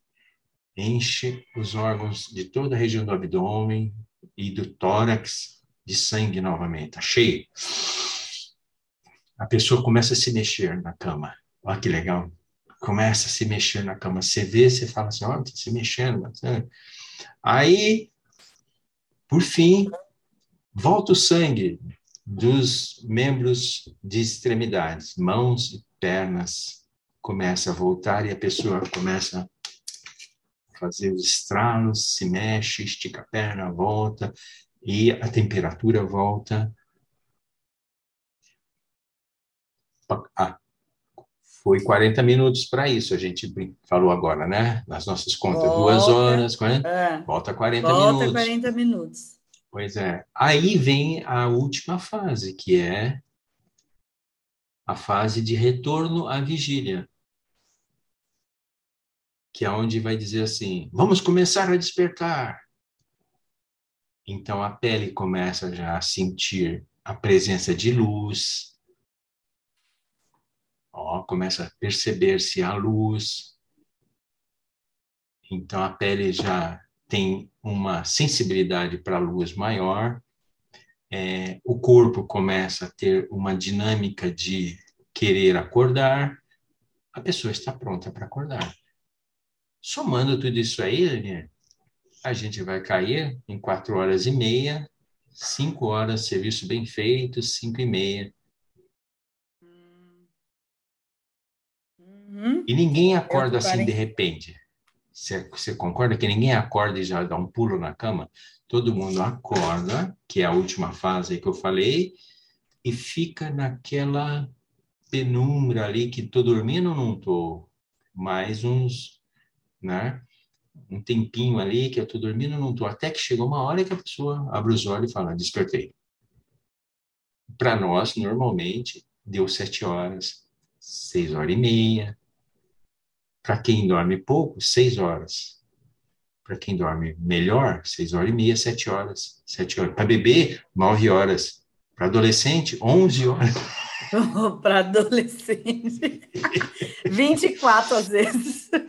Enche os órgãos de toda a região do abdômen e do tórax de sangue novamente, tá cheio. A pessoa começa a se mexer na cama. Olha que legal. Começa a se mexer na cama. Você vê, você fala assim, ó, oh, tá se mexendo. Aí, por fim, volta o sangue dos membros de extremidades, mãos e pernas, começa a voltar e a pessoa começa a fazer os estralos, se mexe, estica a perna, volta e a temperatura volta. Ah, foi 40 minutos para isso, a gente falou agora, né? Nas nossas contas, volta, duas horas, 40, é, volta 40 volta minutos. Volta 40 minutos. Pois é. Aí vem a última fase, que é a fase de retorno à vigília. Que é onde vai dizer assim: vamos começar a despertar. Então a pele começa já a sentir a presença de luz. Ó, começa a perceber-se a luz. Então a pele já tem uma sensibilidade para a luz maior, é, o corpo começa a ter uma dinâmica de querer acordar, a pessoa está pronta para acordar. Somando tudo isso aí, a gente vai cair em quatro horas e meia, cinco horas serviço bem feito, cinco e meia. Uhum. E ninguém acorda assim de repente. Você, concorda que ninguém acorda e já dá um pulo na cama? Todo mundo acorda, que é a última fase que eu falei, e fica naquela penumbra ali que tô dormindo ou não tô? Mais uns, né? Um tempinho ali que eu tô dormindo ou não tô? Até que chegou uma hora que a pessoa abre os olhos e fala, despertei. Para nós, normalmente, deu sete horas, seis horas e meia, para quem dorme pouco, seis horas. Para quem dorme melhor, seis horas e meia, sete horas. Sete horas. Para bebê, nove horas. Para adolescente, onze horas. Para adolescente, 24 às vezes.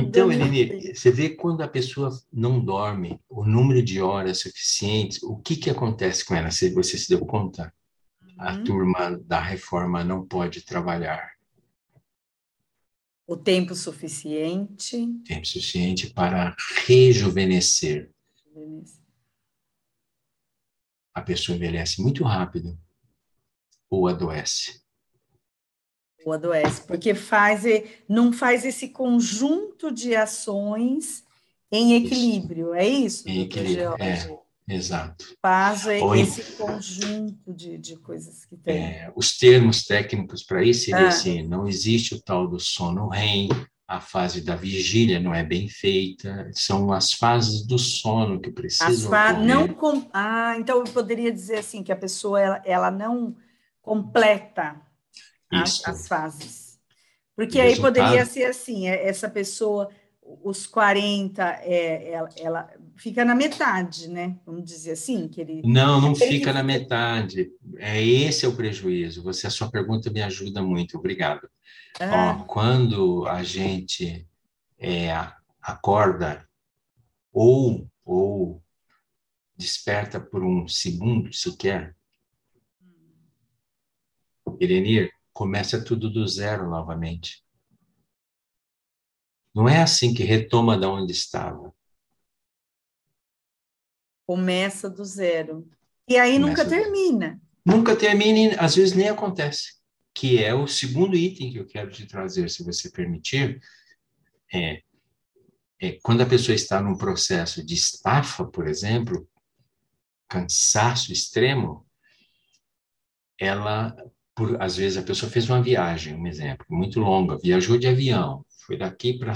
Então, Eline, você vê quando a pessoa não dorme, o número de horas suficientes, o que, que acontece com ela? Você, você se deu conta? A uhum. turma da reforma não pode trabalhar. O tempo suficiente. Tempo suficiente para rejuvenescer. A pessoa envelhece muito rápido ou adoece. Ou adoece, porque faz, não faz esse conjunto de ações em equilíbrio, isso. é isso? Em equilíbrio, é. Exato. Faz esse conjunto de, de coisas que tem. É, os termos técnicos para isso seria ah. assim: não existe o tal do sono REM, a fase da vigília não é bem feita, são as fases do sono que precisam. Fa não com... Ah, então eu poderia dizer assim que a pessoa ela, ela não completa as, as, fases. Porque aí poderia ser assim, é, essa pessoa, os 40, é, ela, ela fica na metade, né? Vamos dizer assim, que ele Não, não fica na metade. É esse é o prejuízo. Você a sua pergunta me ajuda muito. Obrigado. Ah. Ó, quando a gente é, acorda ou ou desperta por um segundo sequer, Irenir, começa tudo do zero novamente. Não é assim que retoma da onde estava. Começa do zero. E aí Começa nunca termina. Nunca termina e às vezes nem acontece. Que é o segundo item que eu quero te trazer, se você permitir. É, é quando a pessoa está num processo de estafa, por exemplo, cansaço extremo, ela, por, às vezes a pessoa fez uma viagem, um exemplo, muito longa, viajou de avião, foi daqui para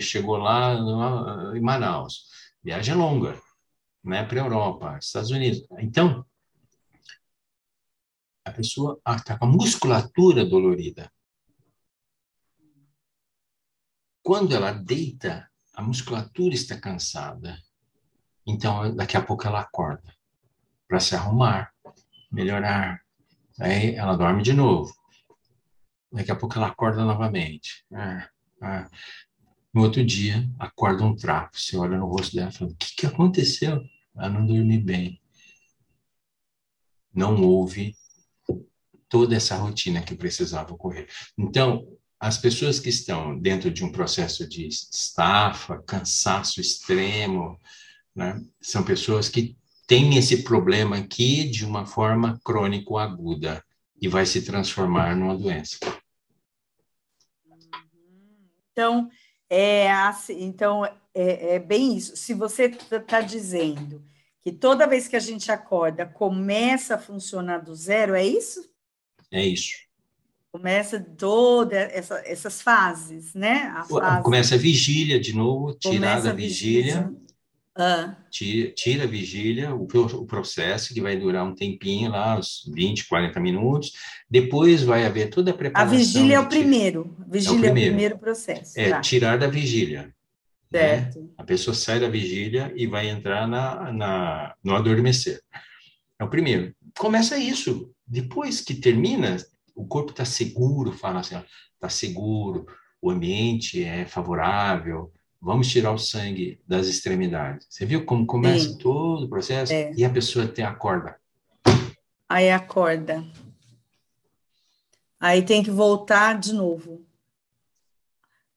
chegou lá no, em Manaus, viagem longa, né, para a Europa, Estados Unidos. Então, a pessoa está com a musculatura dolorida. Quando ela deita, a musculatura está cansada. Então, daqui a pouco ela acorda para se arrumar, melhorar. Aí ela dorme de novo. Daqui a pouco ela acorda novamente. Ah, ah. No outro dia, acorda um trapo. Você olha no rosto dela e fala: O que, que aconteceu? Ela não dormiu bem. Não houve toda essa rotina que precisava ocorrer. Então, as pessoas que estão dentro de um processo de estafa, cansaço extremo, né, são pessoas que tem esse problema aqui de uma forma crônico-aguda e vai se transformar numa doença. Então, é, assim, então é, é bem isso. Se você está tá dizendo que toda vez que a gente acorda começa a funcionar do zero, é isso? É isso. Começa todas essa, essas fases, né? A fase... Começa a vigília de novo, tirar da vigília. vigília ah. Tira, tira, a vigília, o, o, processo, que vai durar um tempinho lá, uns 20, 40 minutos. Depois vai haver toda a preparação. A vigília é o primeiro. Vigília é o primeiro, é o primeiro processo. É, tá. tirar da vigília. Né? Certo. Né? A pessoa sai da vigília e vai entrar na, na, no adormecer. É o primeiro. Começa isso. Depois que termina, o corpo está seguro, fala assim, está seguro, o ambiente é favorável, vamos tirar o sangue das extremidades. Você viu como começa Sim. todo o processo? É. E a pessoa tem a corda. Aí acorda. Aí tem que voltar de novo.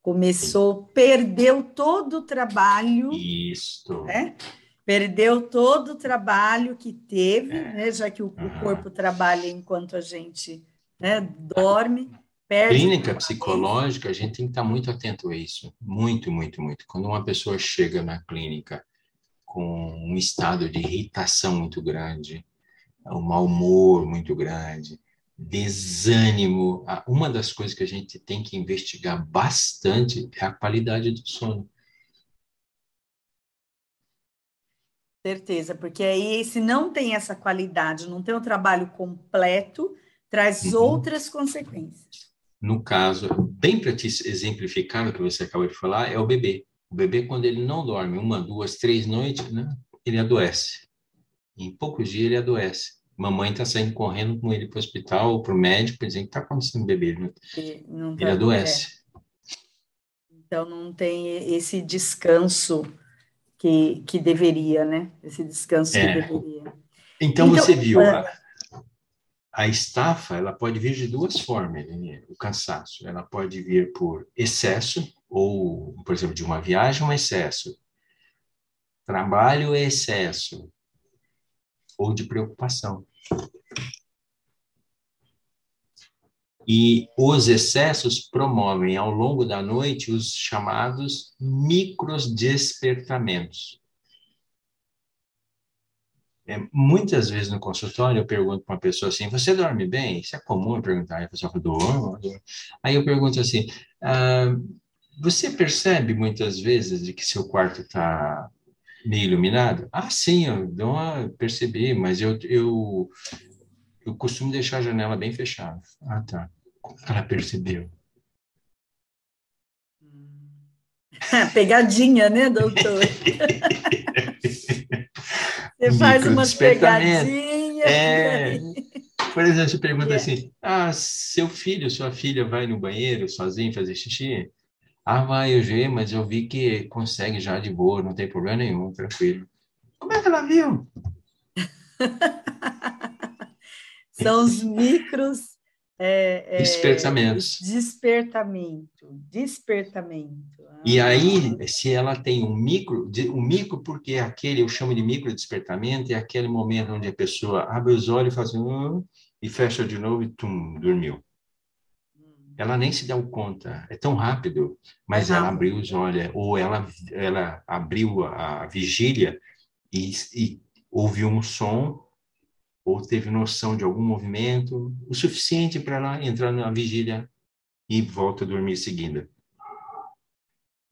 Começou, perdeu todo o trabalho. Isso. Né? Perdeu todo o trabalho que teve, é. né? já que o, uhum. o, corpo trabalha enquanto a gente né, dorme. Perde Clínica psicológica, a gente tem que estar muito atento a isso. Muito, muito, muito. Quando uma pessoa chega na clínica com um estado de irritação muito grande, um mau humor muito grande, desânimo, uma das coisas que a gente tem que investigar bastante é a qualidade do sono. Certeza, porque aí se não tem essa qualidade, não tem um trabalho completo, traz uhum. outras consequências. No caso, bem para te exemplificar o que você acabou de falar, é o bebê. O bebê, quando ele não dorme uma, duas, três noites, né, ele adoece. Em poucos dias ele adoece. Mamãe está saindo correndo com ele para o hospital ou para o médico, dizendo que está acontecendo bebê. Ele, não, ele adoece. É. Então não tem esse descanso que, que deveria, né? Esse descanso é. que deveria. Então, então você viu, é a estafa ela pode vir de duas formas, né? o cansaço. Ela pode vir por excesso, ou, por exemplo, de uma viagem, um excesso. Trabalho excesso, ou de preocupação. E os excessos promovem ao longo da noite os chamados micros despertamentos. É, muitas vezes no consultório eu pergunto para uma pessoa assim: Você dorme bem? Isso é comum eu perguntar. a pessoa fala: Dormo. Aí eu pergunto assim: ah, Você percebe muitas vezes de que seu quarto está meio iluminado? Ah, sim, eu dou uma, percebi, mas eu, eu, eu costumo deixar a janela bem fechada. Ah, tá. Como ela percebeu? Pegadinha, né, doutor? Você faz umas pegadinhas. É. Por exemplo, você pergunta assim: ah, seu filho, sua filha vai no banheiro sozinho fazer xixi? Ah, vai, eu vi, mas eu vi que consegue já de boa, não tem problema nenhum, tranquilo. Como é que ela viu? São os micros é, é, despertamentos. Despertamento, despertamento. Ah. E aí, se ela tem um micro, um micro porque aquele, eu chamo de micro despertamento, é aquele momento onde a pessoa abre os olhos e faz assim, e fecha de novo e tum, dormiu. Hum. Ela nem se deu conta, é tão rápido, mas ela abriu os olhos, ou ela, ela abriu a, a vigília e, e ouviu um som ou teve noção de algum movimento, o suficiente para ela entrar na vigília e volta a dormir seguida.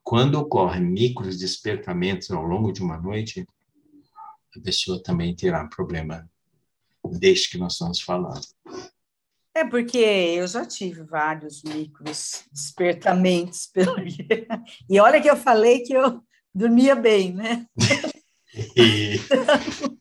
Quando ocorrem micros despertamentos ao longo de uma noite, a pessoa também terá problema deste que nós estamos falando. É porque eu já tive vários micros despertamentos pelo e olha que eu falei que eu dormia bem, né?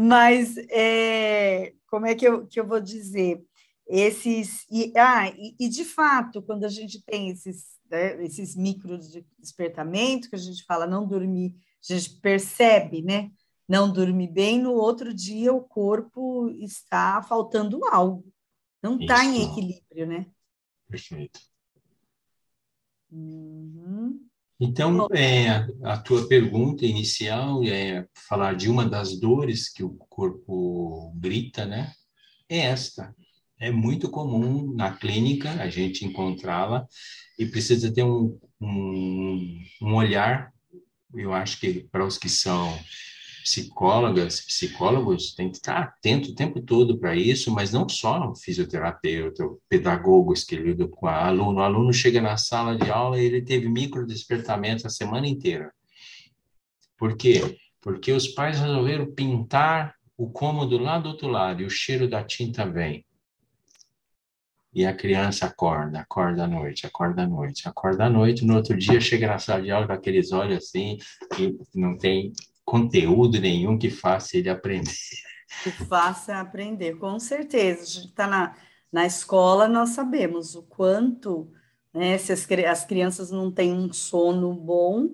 Mas é, como é que eu, que eu vou dizer? Esses. E, ah, e, e de fato, quando a gente tem esses, né, esses micros de despertamento, que a gente fala não dormir, a gente percebe, né? Não dormir bem, no outro dia o corpo está faltando algo. Não está em equilíbrio, né? Perfeito. Uhum. Então, é, a tua pergunta inicial é falar de uma das dores que o corpo grita, né? É esta. É muito comum na clínica a gente encontrá-la e precisa ter um, um, um olhar, eu acho que para os que são psicólogas, psicólogos, tem que estar atento o tempo todo para isso, mas não só fisioterapeuta, pedagogos que lidam com o aluno. O aluno chega na sala de aula e ele teve micro despertamento a semana inteira. Por quê? Porque os pais resolveram pintar o cômodo lá do outro lado e o cheiro da tinta vem. E a criança acorda, acorda à noite, acorda à noite, acorda à noite. No outro dia chega na sala de aula com aqueles olhos assim, e não tem conteúdo nenhum que faça ele aprender. Que faça aprender, com certeza. A gente está na, na escola, nós sabemos o quanto, né, se as, as crianças não têm um sono bom,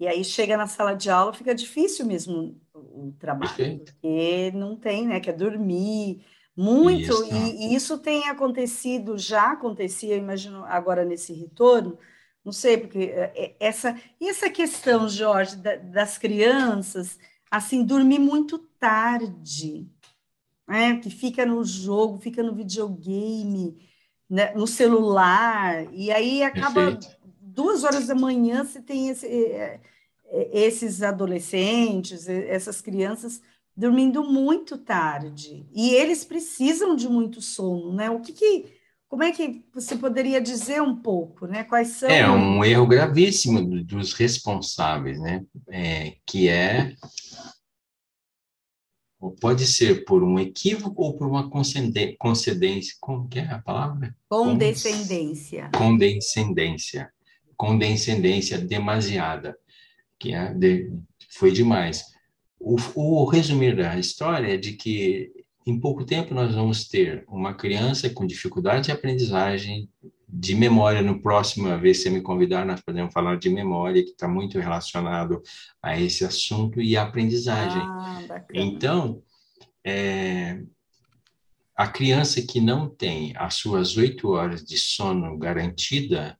e aí chega na sala de aula, fica difícil mesmo o trabalho, Perfeito. porque não tem, né, quer dormir muito, isso. E, e isso tem acontecido, já acontecia, imagino agora nesse retorno, não sei, porque é, é, essa, e essa questão, Jorge, das crianças, assim, dormir muito tarde, né? que fica no jogo, fica no videogame, né? no celular, e aí acaba Perfeito. duas horas da manhã você tem esse, é, esses adolescentes, essas crianças dormindo muito tarde, e eles precisam de muito sono, né? O que, que como é que você poderia dizer um pouco, né? Quais são? É um erro gravíssimo dos responsáveis, né? É, que é pode ser por um equívoco ou por uma concedência. Como que é a palavra? Condescendência. Condescendência. Condescendência demasiada, que é de, foi demais. O, o resumir da história é de que em pouco tempo nós vamos ter uma criança com dificuldade de aprendizagem, de memória. No próximo vez, se me convidar, nós podemos falar de memória, que está muito relacionado a esse assunto, e a aprendizagem. Ah, então, é, a criança que não tem as suas oito horas de sono garantida,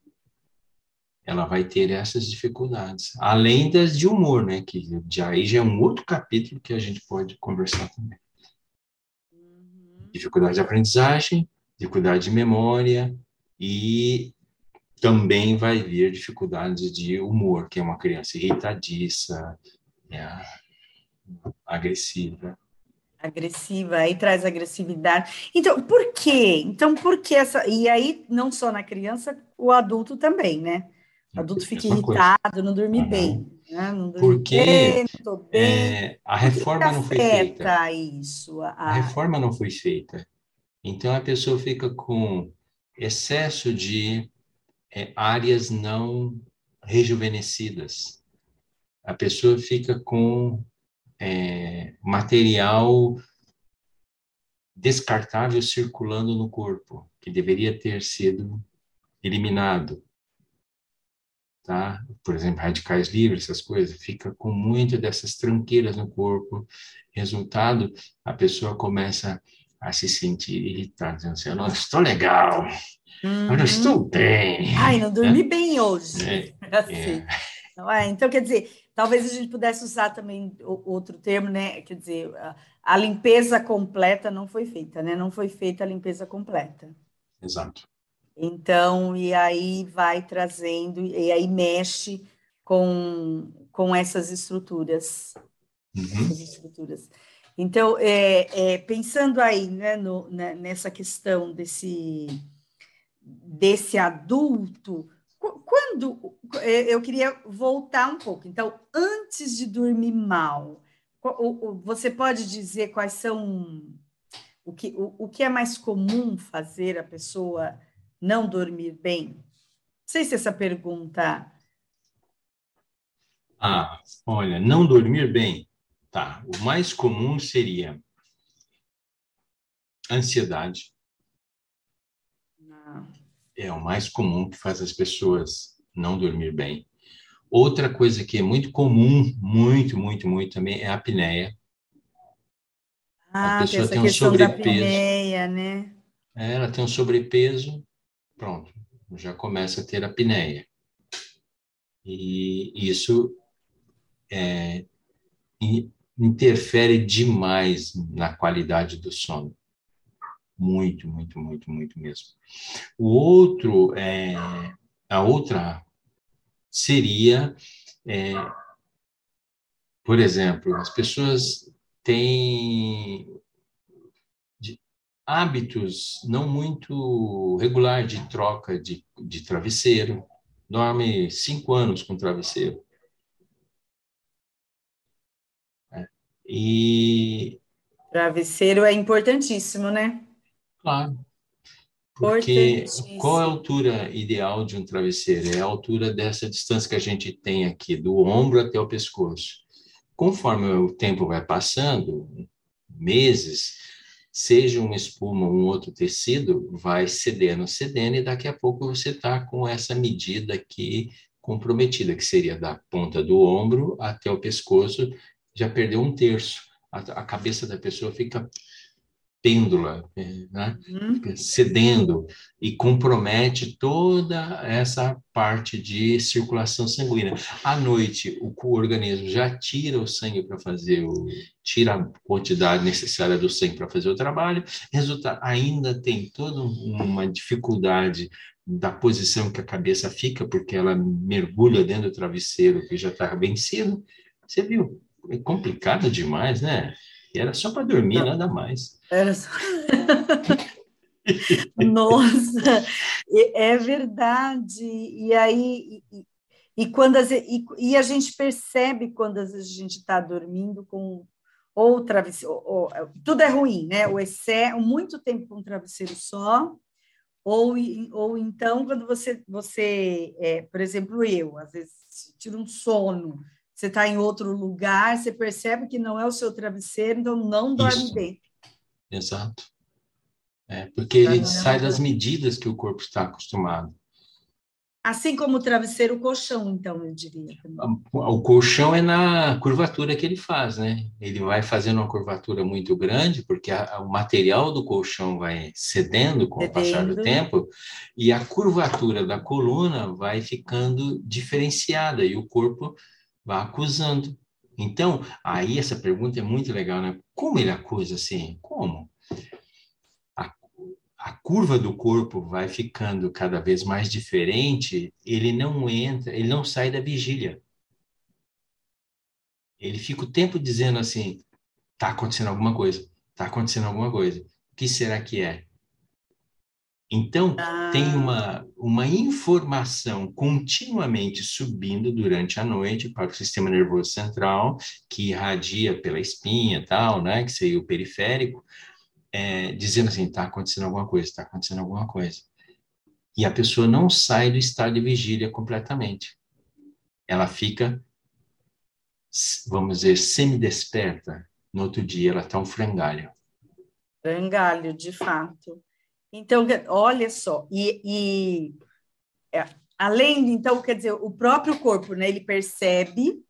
ela vai ter essas dificuldades, além das de humor, né? Que já, aí já é um outro capítulo que a gente pode conversar também dificuldade de aprendizagem, dificuldade de memória e também vai vir dificuldades de humor, que é uma criança irritadiça, né, agressiva. Agressiva, aí traz agressividade. Então, por quê? Então, por que essa. E aí, não só na criança, o adulto também, né? O adulto fica irritado, coisa. não dorme uhum. bem. Né? Não Porque bem, é, a reforma não foi feita. Isso, a... a reforma não foi feita. Então a pessoa fica com excesso de é, áreas não rejuvenescidas. A pessoa fica com é, material descartável circulando no corpo, que deveria ter sido eliminado. Tá? Por exemplo, radicais livres, essas coisas, fica com muito dessas tranqueiras no corpo. Resultado, a pessoa começa a se sentir irritada, dizendo assim, eu não estou legal, uhum. eu não estou bem. Ai, não dormi é. bem hoje. É. assim. é. É? Então, quer dizer, talvez a gente pudesse usar também outro termo, né? Quer dizer, a limpeza completa não foi feita, né? Não foi feita a limpeza completa. Exato. Então, e aí vai trazendo, e aí mexe com, com essas estruturas. Uhum. Essas estruturas. Então, é, é, pensando aí né, no, né, nessa questão desse, desse adulto, quando é, eu queria voltar um pouco. Então, antes de dormir mal, você pode dizer quais são o que, o, o que é mais comum fazer a pessoa não dormir bem? Não sei se essa pergunta. Ah, olha, não dormir bem. Tá. O mais comum seria ansiedade. Não. É o mais comum que faz as pessoas não dormir bem. Outra coisa que é muito comum, muito, muito, muito também, é a apneia. Ah, a pessoa tem um sobrepeso. Apneia, né? É, ela tem um sobrepeso, pronto, já começa a ter apneia. E isso é, interfere demais na qualidade do sono. Muito, muito, muito, muito mesmo. O outro, é, a outra seria, é, por exemplo, as pessoas têm hábitos não muito regular de troca de, de travesseiro, dorme cinco anos com travesseiro. E. Travesseiro é importantíssimo, né? Claro. Porque qual é a altura ideal de um travesseiro? É a altura dessa distância que a gente tem aqui, do ombro até o pescoço. Conforme o tempo vai passando, meses, seja uma espuma um outro tecido, vai cedendo, cedendo, e daqui a pouco você está com essa medida aqui comprometida, que seria da ponta do ombro até o pescoço, já perdeu um terço. A, a cabeça da pessoa fica pêndula, é, né? Uhum. cedendo e compromete toda essa parte de circulação sanguínea. À noite, o, o organismo já tira o sangue para fazer o tira a quantidade necessária do sangue para fazer o trabalho. Resulta ainda tem toda uma dificuldade da posição que a cabeça fica, porque ela mergulha dentro do travesseiro que já está vencido. Você viu? é complicado demais, né? Era só para dormir, Não. nada mais. Era só... Nossa, é verdade. E aí, e, e quando as, e, e, a gente percebe quando a gente está dormindo com ou travesseiro, ou, ou, tudo é ruim, né? O excesso, muito tempo com um travesseiro só, ou, ou então quando você, você é, por exemplo, eu, às vezes tiro um sono, você está em outro lugar, você percebe que não é o seu travesseiro, então não dorme Isso. bem. Exato. É, porque ele sai das medidas que o corpo está acostumado. Assim como o travesseiro, o colchão, então, eu diria. Também. O colchão é na curvatura que ele faz, né? Ele vai fazendo uma curvatura muito grande, porque a, o material do colchão vai cedendo com cedendo. o passar do tempo, e a curvatura da coluna vai ficando diferenciada, e o corpo vai acusando. Então, aí essa pergunta é muito legal, né? Como ele acusa assim? Como? A, a curva do corpo vai ficando cada vez mais diferente, ele não entra, ele não sai da vigília. Ele fica o tempo dizendo assim: tá acontecendo alguma coisa, tá acontecendo alguma coisa. O que será que é? Então, ah. tem uma, uma informação continuamente subindo durante a noite para o sistema nervoso central, que irradia pela espinha tal, né, que seria o periférico, é, dizendo assim, está acontecendo alguma coisa, está acontecendo alguma coisa. E a pessoa não sai do estado de vigília completamente. ela fica, vamos dizer, semi-desperta. No outro dia, ela está um frangalho. Frangalho, de fato. Então, olha só, e, e é, além, então, quer dizer, o próprio corpo, né, ele percebe,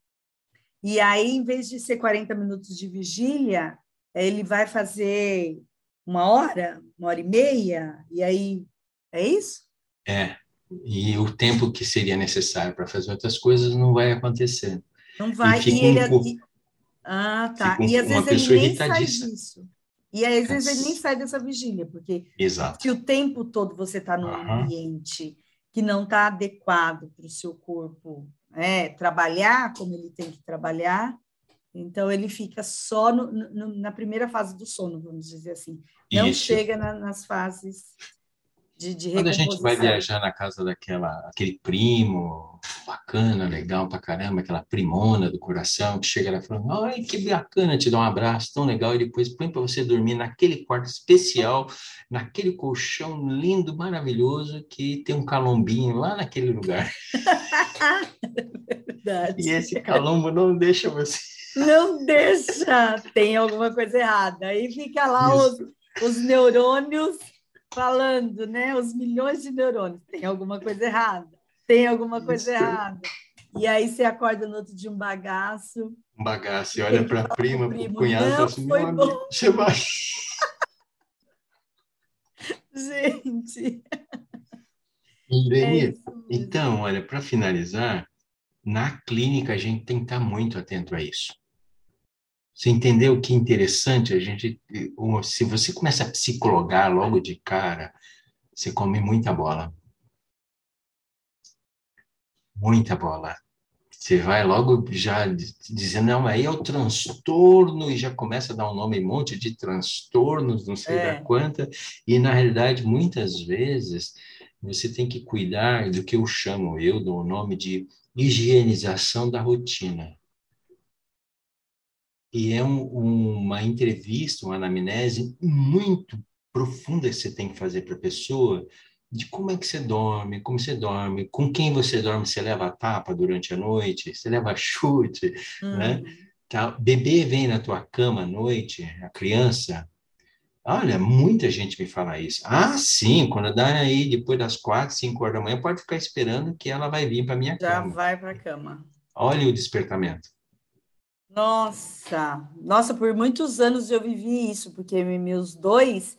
e aí, em vez de ser 40 minutos de vigília, ele vai fazer uma hora, uma hora e meia, e aí, é isso? É, e o tempo que seria necessário para fazer outras coisas não vai acontecer. Não vai, e, e ele... Um, ah, tá, e às vezes ele nem sai disso. E às vezes ele nem sai dessa vigília, porque Exato. se o tempo todo você está num uhum. ambiente que não está adequado para o seu corpo é, trabalhar como ele tem que trabalhar, então ele fica só no, no, na primeira fase do sono, vamos dizer assim. Não Isso. chega na, nas fases de, de Quando a gente vai viajar na casa daquela aquele primo bacana, legal pra caramba, aquela primona do coração que chega lá falando, ai que bacana, te dá um abraço tão legal e depois põe para você dormir naquele quarto especial, naquele colchão lindo, maravilhoso que tem um calombinho lá naquele lugar. Verdade. E esse calombo não deixa você. Não deixa, tem alguma coisa errada. Aí fica lá os, os neurônios falando, né? Os milhões de neurônios. Tem alguma coisa errada. Tem alguma coisa Isso. errada. E aí você acorda no outro dia um bagaço. Um bagaço, e olha para a prima, para o cunhado, não, assim, meu amigo, você vai. Gente. Irene, é então, olha, para finalizar, na clínica a gente tem que estar muito atento a isso. Você entendeu que interessante a gente. Se você começa a psicologar logo de cara, você come muita bola. Muita bola. Você vai logo já dizendo, não, aí é o transtorno, e já começa a dar um nome, um monte de transtornos, não sei é. da quanta, e na realidade, muitas vezes, você tem que cuidar do que eu chamo, eu dou o nome de higienização da rotina e é um, uma entrevista, uma anamnese muito profunda que você tem que fazer para a pessoa, de como é que você dorme, como você dorme, com quem você dorme, você leva tapa durante a noite, você leva chute, uhum. né? Tá, bebê vem na tua cama à noite, a criança, Olha, muita gente me fala isso. Ah, sim, quando dá aí depois das quatro, cinco horas da manhã, pode ficar esperando que ela vai vir para minha Já cama. Já vai para a cama. Olha o despertamento. Nossa, nossa, por muitos anos eu vivi isso, porque meus dois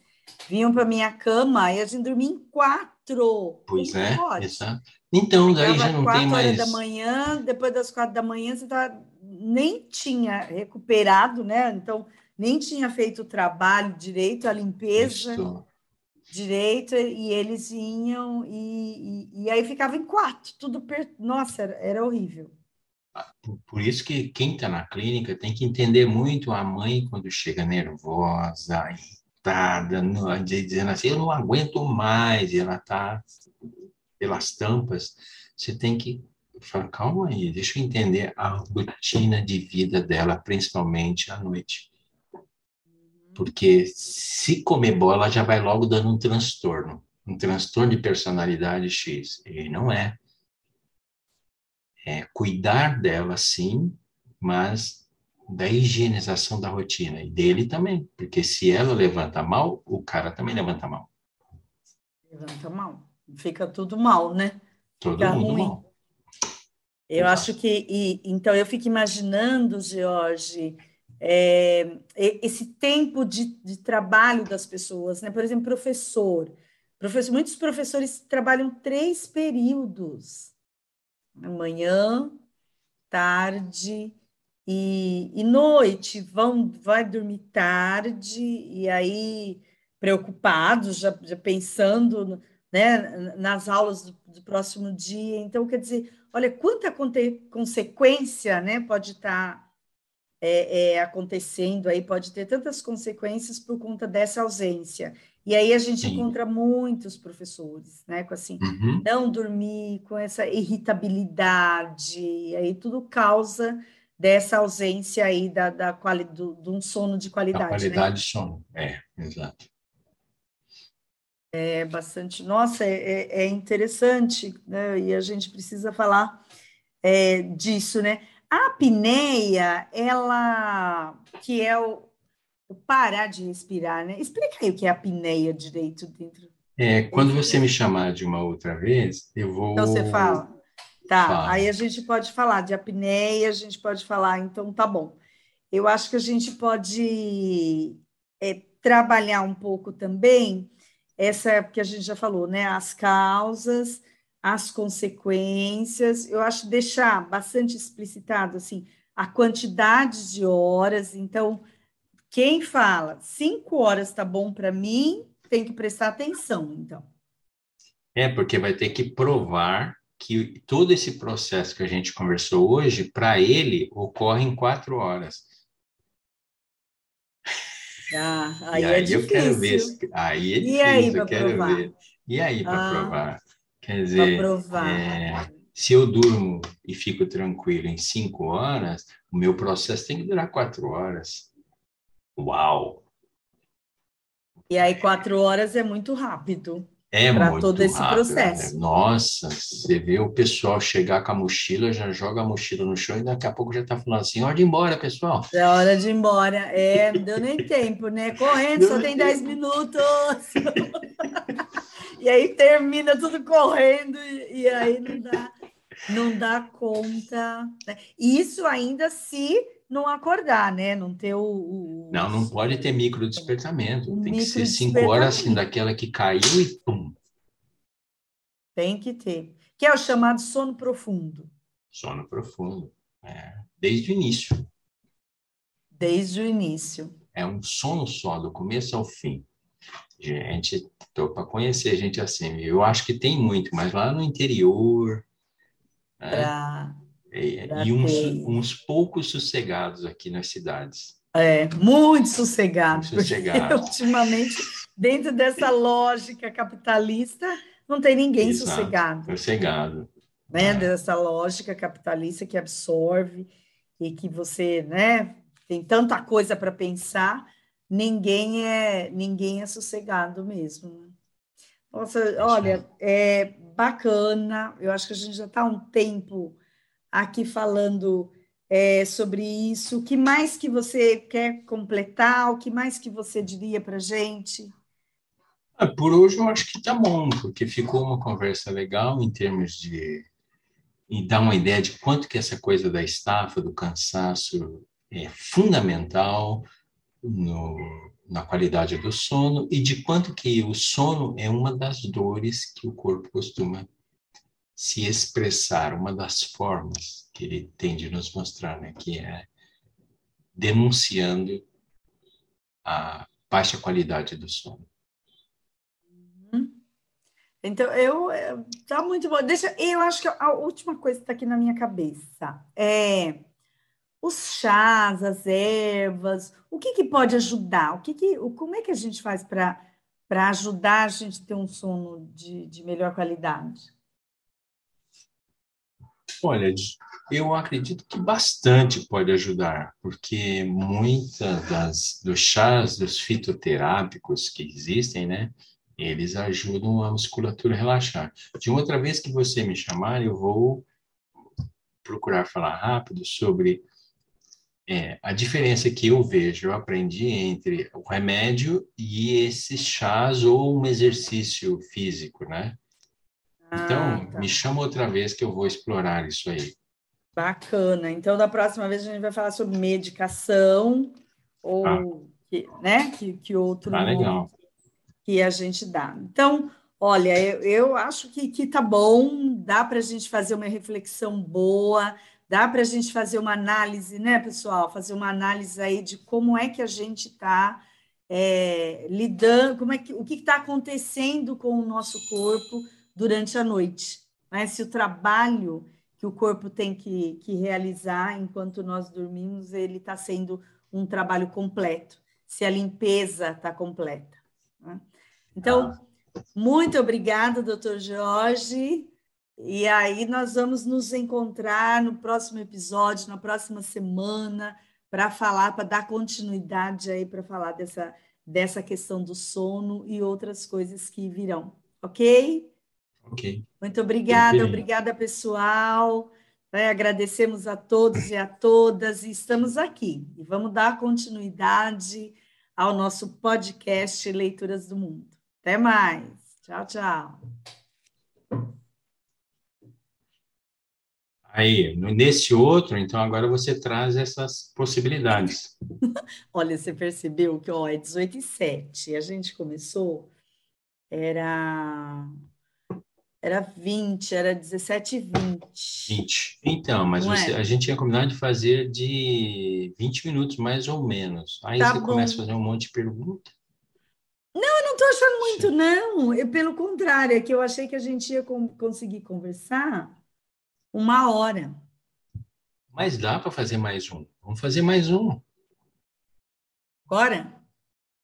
vinham para minha cama e a gente dormia em quatro. Pois é, exato. Então, daí já não tem mais. Quatro horas da manhã, depois das quatro da manhã, você tá, nem tinha recuperado, né? Então, nem tinha feito o trabalho direito, a limpeza isso. direito, e eles iam, e, e, e aí ficava em quatro, tudo. Per... Nossa, era, era horrível. Por isso que quem está na clínica tem que entender muito a mãe quando chega nervosa, irritada, dizendo assim, eu não aguento mais, e ela está pelas tampas. Você tem que falar, calma aí, deixa eu entender a rotina de vida dela, principalmente à noite. Porque se comer bola, já vai logo dando um transtorno, um transtorno de personalidade X. E não é é, cuidar dela, sim, mas da higienização da rotina e dele também, porque se ela levanta mal, o cara também levanta mal. Levanta mal, fica tudo mal, né? Todo fica mundo ruim. mal. Eu acho que, e, então, eu fico imaginando, George, é, esse tempo de, de, trabalho das pessoas, né? Por exemplo, professor. professor. Muitos professores trabalham três períodos manhã, tarde e, e noite, vão vai dormir tarde e aí preocupados, já, já pensando né, nas aulas do, do, próximo dia. Então, quer dizer, olha quanta consequência né, pode estar tá, é, é, acontecendo aí, pode ter tantas consequências por conta dessa ausência. E aí a gente Sim. encontra muitos professores, né, com assim, uhum. não dormir, com essa irritabilidade, e aí tudo causa dessa ausência aí da, da quali, do, de um sono de qualidade. Da qualidade né? de sono, é, exato. É bastante, nossa, é, é, é interessante, né? E a gente precisa falar é, disso, né? A apneia, ela, que é o, o, parar de respirar, né? Explica aí o que é a apneia direito dentro. É, quando você me chamar de uma outra vez, eu vou. Então você fala. Tá, fala. aí a gente pode falar de apneia, a gente pode falar, então tá bom. Eu acho que a gente pode é, trabalhar um pouco também essa que a gente já falou, né? As causas, as consequências. Eu acho deixar bastante explicitado assim a quantidade de horas. Então, quem fala cinco horas está bom para mim, tem que prestar atenção, então. É, porque vai ter que provar que todo esse processo que a gente conversou hoje, para ele, ocorre em quatro horas. Ah, aí, aí é eu quero ver. Aí é difícil, aí eu quero provar? ver. E aí para ah, provar? Quer dizer, é, se eu durmo e fico tranquilo em cinco horas, o meu processo tem que durar quatro horas. Uau! E aí, quatro horas é muito rápido. É para todo esse rápido, processo. Né? Nossa, você vê o pessoal chegar com a mochila, já joga a mochila no chão e daqui a pouco já está falando assim: hora de ir embora, pessoal. É hora de ir embora. É, não deu nem tempo, né? Correndo, só tem 10 minutos. e aí termina tudo correndo, e, e aí não dá, não dá conta. Né? Isso ainda se não acordar, né? Não ter o. o... Não, não pode ter micro despertamento. Tem micro que ser cinco horas assim, daquela que caiu e pum. Tem que ter. Que é o chamado sono profundo. Sono profundo. É. Desde o início. Desde o início. É um sono só, do começo ao fim. Gente, estou para conhecer gente assim. Eu acho que tem muito, mas lá no interior. Né? Pra é, e uns, uns, poucos sossegados aqui nas cidades. É, muito sossegados. Sossegado. ultimamente, dentro dessa lógica capitalista, não tem ninguém Exato, sossegado. Sossegado. Né? É. Dessa lógica capitalista que absorve e que você né, tem tanta coisa para pensar, ninguém é ninguém é sossegado mesmo. Né? Nossa, olha, é bacana. Eu acho que a gente já está um tempo aqui falando é, sobre isso. O que mais que você quer completar? O que mais que você diria para gente? Ah, por hoje eu acho que está bom, porque ficou uma conversa legal em termos de e dar uma ideia de quanto que essa coisa da estafa, do cansaço é fundamental no, na qualidade do sono e de quanto que o sono é uma das dores que o corpo costuma se expressar, uma das formas que ele tem de nos mostrar, né, que é denunciando a baixa qualidade do sono. Uhum. Então, eu tá muito bom. Deixa, eu acho que a última coisa que está aqui na minha cabeça é os chás, as ervas, o que, que pode ajudar? O que, que como é que a gente faz para para ajudar a gente a ter um sono de, de melhor qualidade? Olha, eu acredito que bastante pode ajudar, porque muitas dos chás, dos fitoterápicos que existem, né, eles ajudam a musculatura a relaxar. De outra vez que você me chamar, eu vou procurar falar rápido sobre é, a diferença que eu vejo, eu aprendi entre o remédio e esses chás ou um exercício físico, né? Então, ah, tá. me chama outra vez que eu vou explorar isso aí. Bacana. Então, da próxima vez a gente vai falar sobre medicação ou ah. que, né, que, que outro ah, legal. que a gente dá. Então, olha, eu, eu acho que, que tá bom, dá para a gente fazer uma reflexão boa, dá para a gente fazer uma análise, né, pessoal? Fazer uma análise aí de como é que a gente está é, lidando, como é que, o que está acontecendo com o nosso corpo durante a noite. Né? Se o trabalho que o corpo tem que, que realizar enquanto nós dormimos, ele está sendo um trabalho completo, se a limpeza está completa. Né? Então, ah. muito obrigada, doutor Jorge. E aí nós vamos nos encontrar no próximo episódio, na próxima semana, para falar, para dar continuidade aí, para falar dessa, dessa questão do sono e outras coisas que virão, ok? Ok. Muito obrigada, obrigada, pessoal. É, agradecemos a todos e a todas e estamos aqui. E vamos dar continuidade ao nosso podcast Leituras do Mundo. Até mais. Tchau, tchau. Aí, nesse outro, então agora você traz essas possibilidades. Olha, você percebeu que ó, é 18 e 7. A gente começou, era era 20, era 17 e 20. 20. Então, mas você, a gente tinha combinado de fazer de 20 minutos, mais ou menos. Aí tá você bom. começa a fazer um monte de perguntas. Não, eu não estou achando muito, não. Eu, pelo contrário, é que eu achei que a gente ia conseguir conversar uma hora. Mas dá para fazer mais um. Vamos fazer mais um. Agora?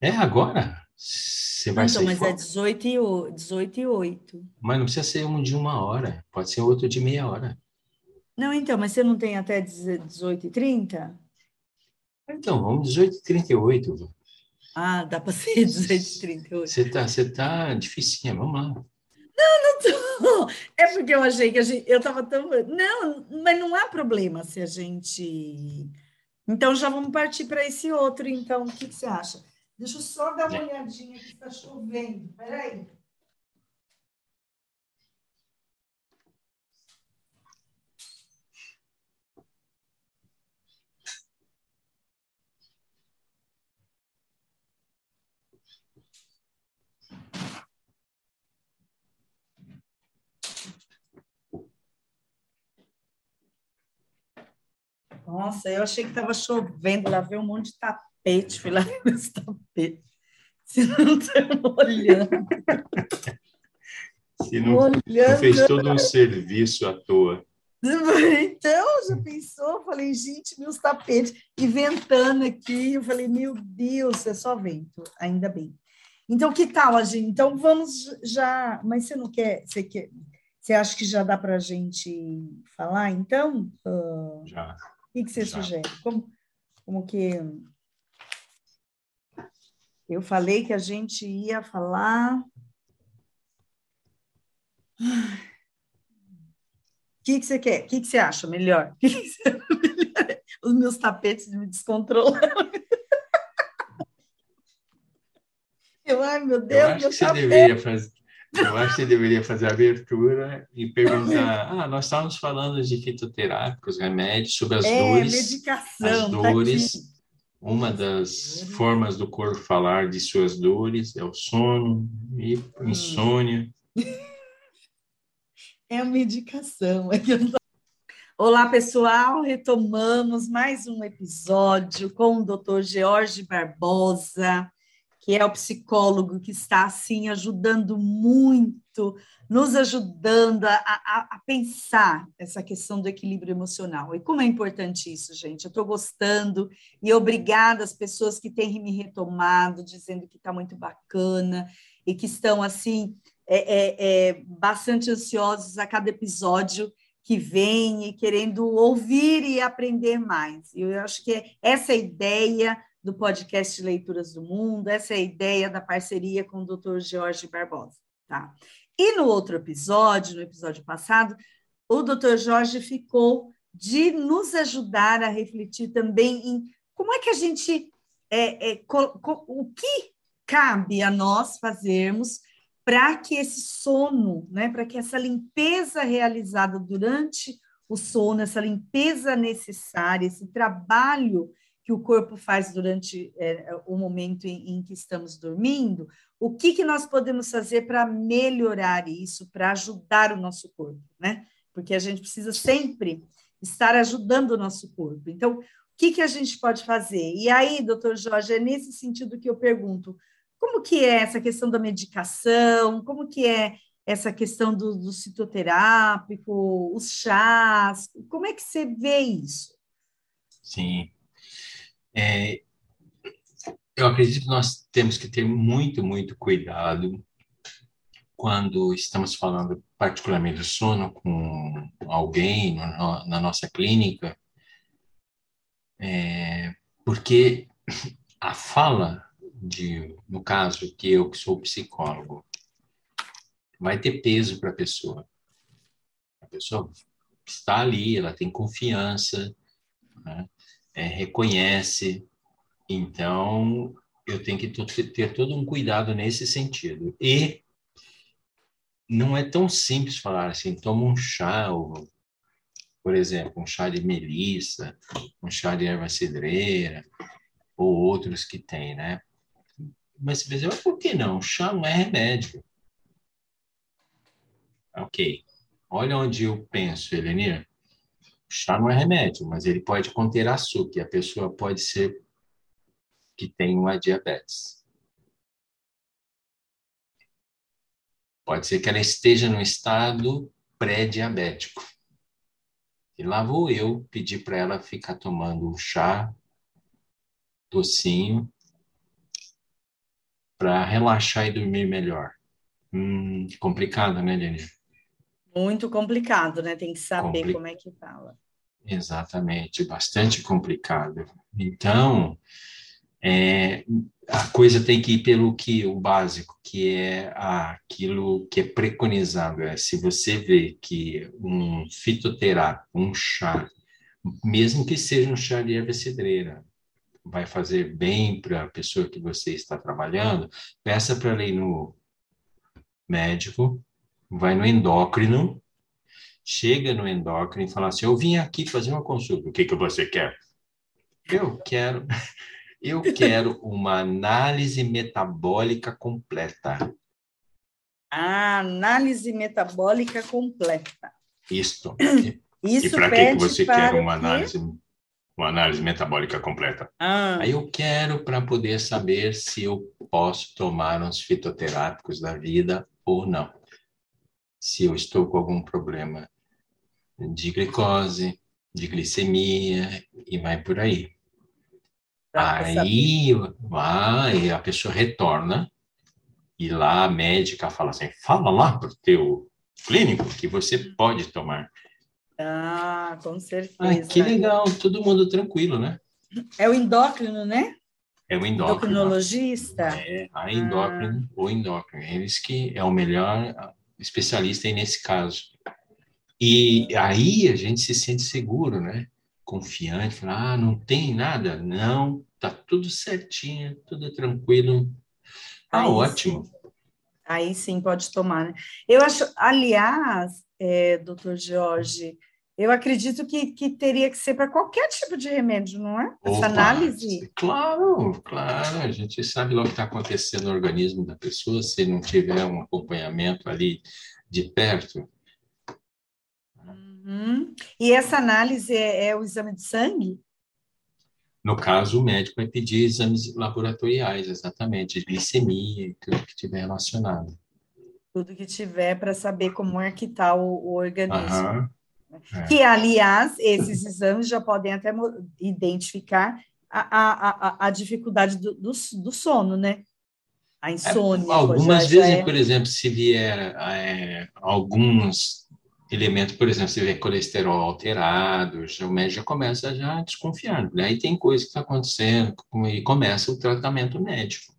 É, agora. Você vai então, mas fora. é 18 e, 18 e 8. Mas não precisa ser um de uma hora, pode ser outro de meia hora. Não, então, mas você não tem até 18 e 30? Então, vamos 18 e 38. Ah, dá para ser 18 e 38. Você tá, você tá dificinha, vamos lá. Não, não tô. É porque eu achei que a gente, eu estava tão. Não, mas não há problema se a gente. Então já vamos partir para esse outro, então. O que, que você acha? Deixa eu só dar uma olhadinha que está chovendo. Peraí. Nossa, eu achei que estava chovendo, lá veio um monte de tapete tapete, fui lá ver os tapetes. Se não estão olhando. Se não, olhando. não fez todo um serviço à toa. Então, já pensou? Falei, gente, meus tapetes. E ventando aqui, eu falei, meu Deus, é só vento, ainda bem. Então, que tal a gente? Então, vamos já. Mas você não quer. Você, quer, você acha que já dá para a gente falar, então? Uh, já. O que, que você já. sugere? Como, como que. Eu falei que a gente ia falar. O que, que você quer? O que, que você acha melhor? Que que você... Os meus tapetes me descontrolam. Eu, ai, meu Deus, eu acho que você deveria fazer. Eu acho que você deveria fazer a abertura e perguntar: ah, nós estávamos falando de fitoterápicos, remédios, sobre as é, dores. Medicação, as dores. Tá uma das formas do corpo falar de suas dores é o sono e insônia. É a medicação. Olá, pessoal. Retomamos mais um episódio com o Dr. George Barbosa que é o psicólogo que está assim ajudando muito, nos ajudando a, a, a, pensar essa questão do equilíbrio emocional. E como é importante isso, gente? Eu estou gostando e obrigada às pessoas que têm me retomado, dizendo que está muito bacana e que estão assim é, é, é, bastante ansiosos a cada episódio que vem e querendo ouvir e aprender mais. E eu acho que essa é a ideia do podcast Leituras do Mundo, essa é a ideia da parceria com o Dr. Jorge Barbosa, tá? E no outro episódio, no episódio passado, o Dr. Jorge ficou de nos ajudar a refletir também em como é que a gente é, é, o que cabe a nós fazermos para que esse sono, né, para que essa limpeza realizada durante o sono, essa limpeza necessária, esse trabalho que o corpo faz durante é, o momento em, em, que estamos dormindo, o que, que nós podemos fazer para melhorar isso, para ajudar o nosso corpo, né? Porque a gente precisa sempre estar ajudando o nosso corpo. Então, o que, que a gente pode fazer? E aí, doutor Jorge, é nesse sentido que eu pergunto, como que é essa questão da medicação, como que é essa questão do, do citoterápico, os chás, como é que você vê isso? Sim, é, eu acredito que nós temos que ter muito, muito cuidado quando estamos falando particularmente do sono com alguém no, na nossa clínica, é, porque a fala de, no caso que eu que sou psicólogo, vai ter peso para a pessoa. A pessoa está ali, ela tem confiança, né? É, reconhece. Então, eu tenho que ter todo um cuidado nesse sentido. E não é tão simples falar assim, toma um chá, ou, por exemplo, um chá de melissa, um chá de erva cidreira, ou outros que tem, né? Mas você pensa, por que não? Chá não é remédio. Ok. Olha onde eu penso, Elenir. Chá não é remédio, mas ele pode conter açúcar. E a pessoa pode ser que tem uma diabetes. Pode ser que ela esteja no estado pré-diabético. E lá vou eu pedir para ela ficar tomando um chá docinho para relaxar e dormir melhor. Hum, complicado, né, Lenir? Muito complicado, né? Tem que saber Compli... como é que fala. Exatamente, bastante complicado. Então, é, a coisa tem que ir pelo que o básico, que é aquilo que é preconizado. É, se você vê que um fitoterápico, um chá, mesmo que seja um chá de erva cidreira, vai fazer bem para a pessoa que você está trabalhando, peça para ir no médico, vai no endócrino, chega no endócrino e fala assim: Eu vim aqui fazer uma consulta. O que, que você quer? Eu quero eu quero uma análise metabólica completa. A análise metabólica completa. Isto. Isso e para que você quer uma análise, uma análise metabólica completa? Ah. Aí eu quero para poder saber se eu posso tomar uns fitoterápicos da vida ou não. Se eu estou com algum problema de glicose, de glicemia e vai por aí. Aí vai, a pessoa retorna e lá a médica fala assim: fala lá para o teu clínico que você pode tomar. Ah, com certeza. Ah, que legal, todo mundo tranquilo, né? É o endócrino, né? É o endócrino. Endocrinologista? É, a endócrino, ah. o endócrino. Eles que é o melhor especialista aí nesse caso. E aí a gente se sente seguro, né? confiante, falar, ah, não tem nada. Não, tá tudo certinho, tudo tranquilo. Tá aí ótimo. Sim. Aí sim pode tomar, né? Eu acho, aliás, é, doutor Jorge, eu acredito que, que teria que ser para qualquer tipo de remédio, não é? Essa Opa, análise. Claro, claro. A gente sabe logo o que está acontecendo no organismo da pessoa, se não tiver um acompanhamento ali de perto. Uhum. E essa análise é, é, o exame de sangue? No caso, o médico vai pedir exames laboratoriais, exatamente, de glicemia e tudo que tiver relacionado. Tudo que tiver para saber como é que está o, o, organismo. Uhum. É. Que, aliás, esses exames já podem até identificar a, a, a, a dificuldade do, do, do, sono, né? A insônia. É, algumas já, vezes, já é... por exemplo, se vier é, alguns elemento, por exemplo, você vê colesterol alterado, o médico já começa já a desconfiar, né? Aí tem coisa que está acontecendo e começa o tratamento médico.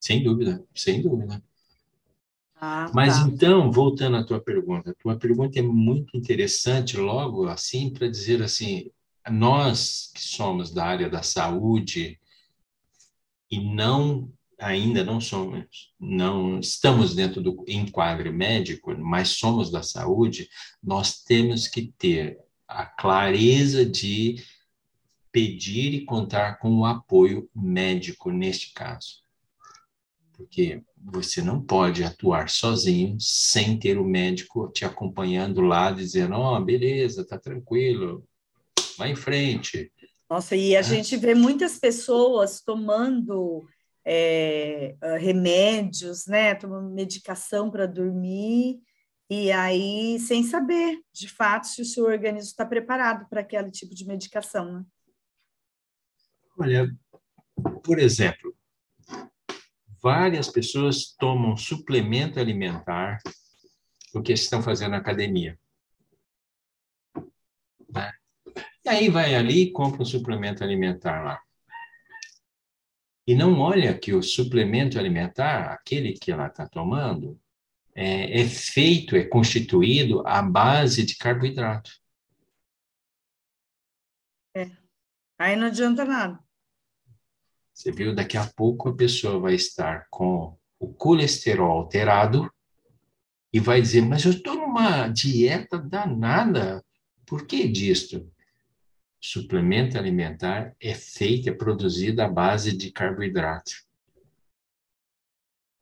Sem dúvida, sem dúvida. Ah, Mas tá. então, voltando à tua pergunta, a tua pergunta é muito interessante, logo assim, para dizer assim, nós que somos da área da saúde e não ainda não somos, não estamos dentro do enquadre médico, mas somos da saúde, nós temos que ter a clareza de pedir e contar com o apoio médico neste caso. Porque você não pode atuar sozinho sem ter o médico te acompanhando lá, dizendo: Ó, oh, beleza, tá tranquilo, vai em frente. Nossa, e a é. gente vê muitas pessoas tomando é, remédios, né, tomando medicação para dormir, e aí sem saber, de fato, se o seu organismo está preparado para aquele tipo de medicação. Né? Olha, por exemplo, várias pessoas tomam suplemento alimentar porque estão fazendo academia. Né? E aí vai ali e compra um suplemento alimentar lá e não olha que o suplemento alimentar, aquele que ela está tomando, é, é feito, é constituído à base de carboidrato. É. Aí não adianta nada. Você viu, daqui a pouco a pessoa vai estar com o colesterol alterado e vai dizer, mas eu estou numa dieta danada. Por que disto? Suplemento alimentar é feito, é produzido à base de carboidrato.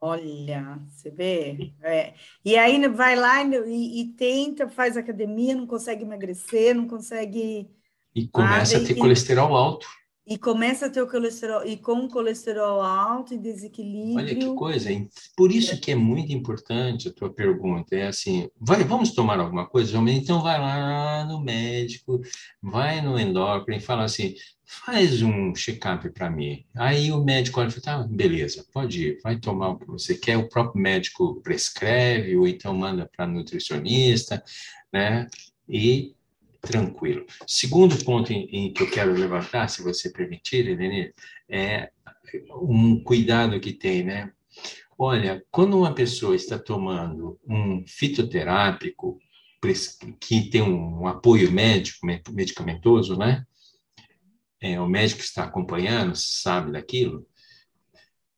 Olha, você vê? É. E aí vai lá e, e, tenta, faz academia, não consegue emagrecer, não consegue. E começa a ter e, colesterol alto. E começa a ter o colesterol, e com colesterol alto e desequilíbrio. Olha que coisa, hein? Por isso que é muito importante a tua pergunta. É assim, vai, vamos tomar alguma coisa? Então vai lá no médico, vai no endócrino e fala assim, faz um check-up para mim. Aí o médico olha e fala, tá, beleza, pode ir, vai tomar o que você quer, o próprio médico prescreve, ou então manda para nutricionista, né? E tranquilo. Segundo ponto em, em, que eu quero levantar, se você permitir, Helene, é um cuidado que tem, né? Olha, quando uma pessoa está tomando um fitoterápico que tem um apoio médico, medicamentoso, né? É, o médico está acompanhando, sabe daquilo.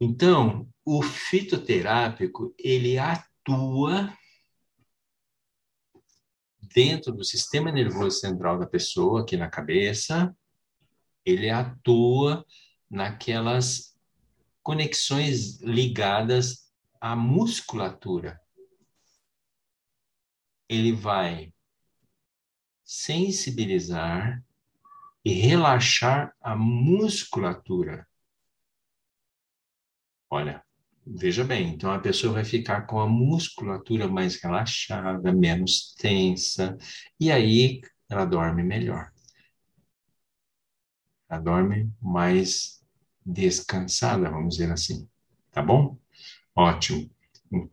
Então, o fitoterápico, ele atua dentro do sistema nervoso central da pessoa, aqui na cabeça, ele atua naquelas conexões ligadas à musculatura. Ele vai sensibilizar e relaxar a musculatura. Olha, Veja bem, então a pessoa vai ficar com a musculatura mais relaxada, menos tensa, e aí ela dorme melhor. Ela dorme mais descansada, vamos dizer assim. Tá bom? Ótimo.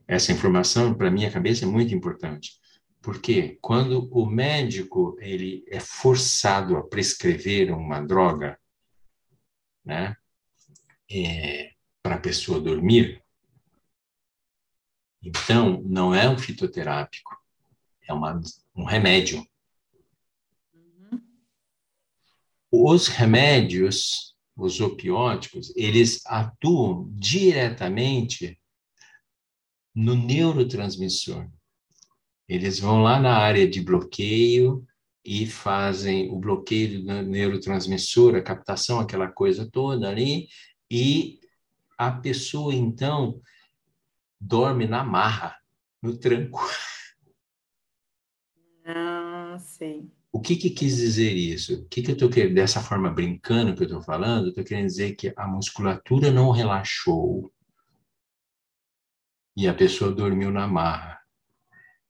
Essa informação, para minha cabeça, é muito importante. Porque quando o médico ele é forçado a prescrever uma droga, né, é, para a pessoa dormir, então, não é um fitoterápico, é uma, um remédio. Uhum. Os remédios, os opióticos, eles atuam diretamente no neurotransmissor. Eles vão lá na área de bloqueio e fazem o bloqueio do neurotransmissor, a captação, aquela coisa toda ali, e a pessoa, então, dorme na marra, no tranco. Ah, sei. O que, que quis dizer isso? O que, que eu estou querendo, dessa forma brincando que eu estou falando, eu estou querendo dizer que a musculatura não relaxou e a pessoa dormiu na marra,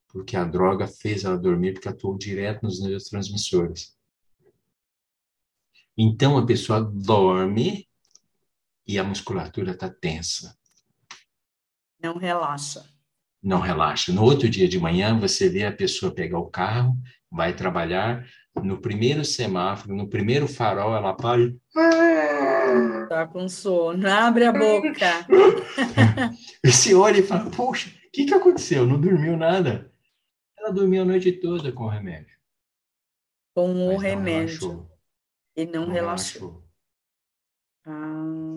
porque a droga fez ela dormir porque atuou direto nos neurotransmissores. Então a pessoa dorme e a musculatura está tensa. Não relaxa. Não relaxa. No outro dia de manhã, você vê a pessoa pegar o carro, vai trabalhar, no primeiro semáforo, no primeiro farol, ela para e... Tá com sono, abre a boca. Você olha e fala, poxa, o que, que aconteceu? Não dormiu nada. Ela dormiu a noite toda com o remédio. Com o remédio. E não, não relaxou. relaxou. Ah.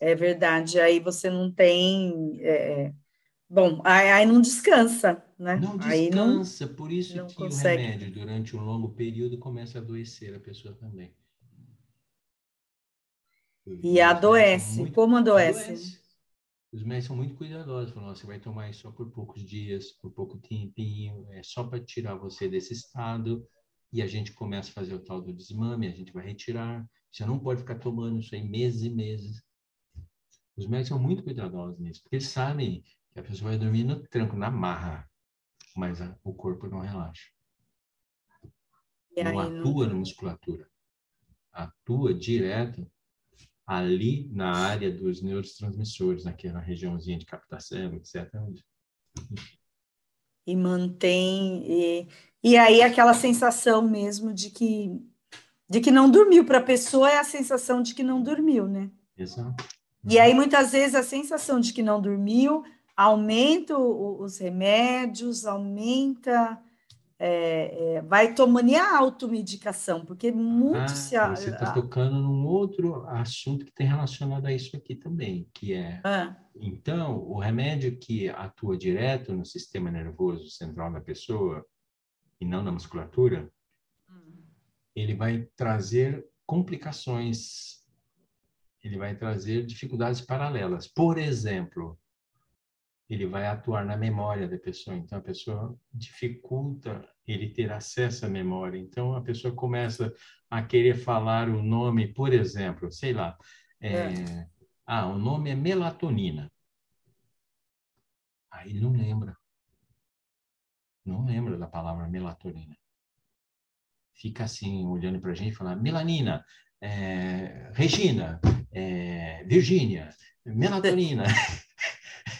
É verdade. Aí você não tem. É... é bom, aí, aí, não descansa, né? Não descansa, não, por isso que consegue. o remédio, durante um longo período, começa a adoecer a pessoa também. E adoece. Muito... Como adoece? adoece? Os médicos são muito cuidadosos, falam, você vai tomar isso só por poucos dias, por pouco tempinho, é só para tirar você desse estado, e a gente começa a fazer o tal do desmame, a gente vai retirar. Você não pode ficar tomando isso aí meses e meses. Os médicos são muito cuidadosos nisso, porque eles sabem que a pessoa vai dormir no tranco, na marra, mas a, o corpo não relaxa. Não atua não... na musculatura. Atua direto ali na área dos neurotransmissores, naquela regiãozinha de captação, etc. E mantém. E, e aí aquela sensação mesmo de que de que não dormiu para a pessoa é a sensação de que não dormiu, né? Exato. E aí, muitas vezes, a sensação de que não dormiu aumenta os remédios, aumenta é, é, vai tomando e a automedicação, porque muito ah, se... Você está tocando num outro assunto que tem relacionado a isso aqui também, que é... Ah. Então, o remédio que atua direto no sistema nervoso central da pessoa, e não na musculatura, hum. ele vai trazer complicações, ele vai trazer dificuldades paralelas. Por exemplo, ele vai atuar na memória da pessoa. Então, a pessoa dificulta ele ter acesso à memória. Então, a pessoa começa a querer falar o nome, por exemplo, sei lá, é, é. ah, o nome é melatonina. Aí ele não lembra. Não lembra da palavra melatonina. Fica assim, olhando para a gente e falando, melanina, é, Regina, é, Virgínia, melatonina.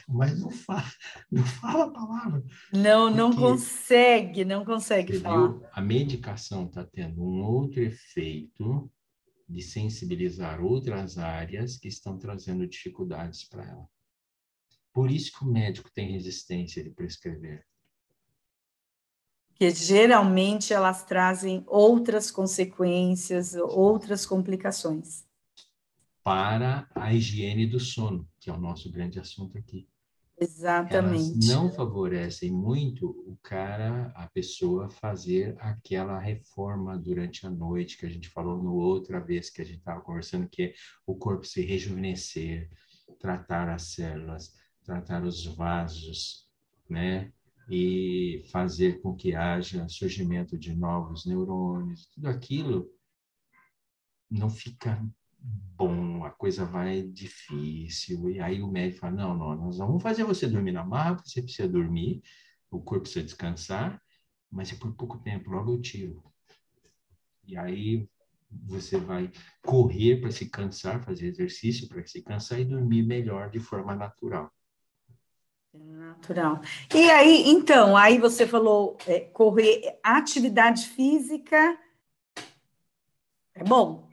mas não fala, não fala a palavra. Não, não consegue, não consegue falar. A medicação está tendo um outro efeito de sensibilizar outras áreas que estão trazendo dificuldades para ela. Por isso que o médico tem resistência de prescrever. Que geralmente elas trazem outras consequências, outras complicações. Para a higiene do sono, que é o nosso grande assunto aqui. Exatamente. Elas não favorecem muito o cara, a pessoa fazer aquela reforma durante a noite que a gente falou no outra vez que a gente estava conversando, que é o corpo se rejuvenescer, tratar as células, tratar os vasos, né? E fazer com que haja surgimento de novos neurônios, tudo aquilo não fica bom, a coisa vai difícil. E aí o médico fala: não, não, nós vamos fazer você dormir na maca, você precisa dormir, o corpo precisa descansar, mas é por pouco tempo, logo eu tiro. E aí você vai correr para se cansar, fazer exercício para se cansar e dormir melhor de forma natural. Natural. E aí, então, aí você falou é, correr, atividade física é bom,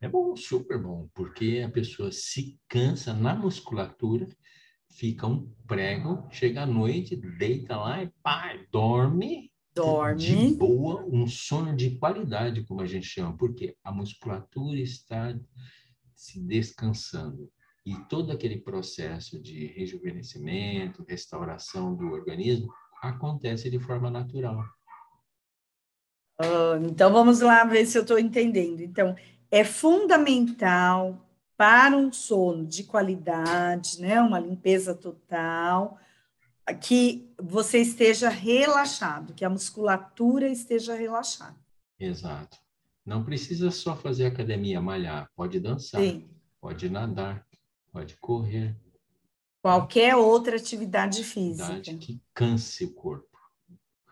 é bom, super bom, porque a pessoa se cansa na musculatura, fica um prego, chega à noite, deita lá e pá, dorme. Dorme. De boa, um sono de qualidade, como a gente chama, porque a musculatura está se descansando. E todo aquele processo de rejuvenescimento, restauração do organismo, acontece de forma natural. Uh, então vamos lá ver se eu estou entendendo. Então, é fundamental para um sono de qualidade, né, uma limpeza total, que você esteja relaxado, que a musculatura esteja relaxada. Exato. Não precisa só fazer academia, malhar, pode dançar, Sim. pode nadar, pode correr. Qualquer outra atividade física. Atividade que canse o corpo.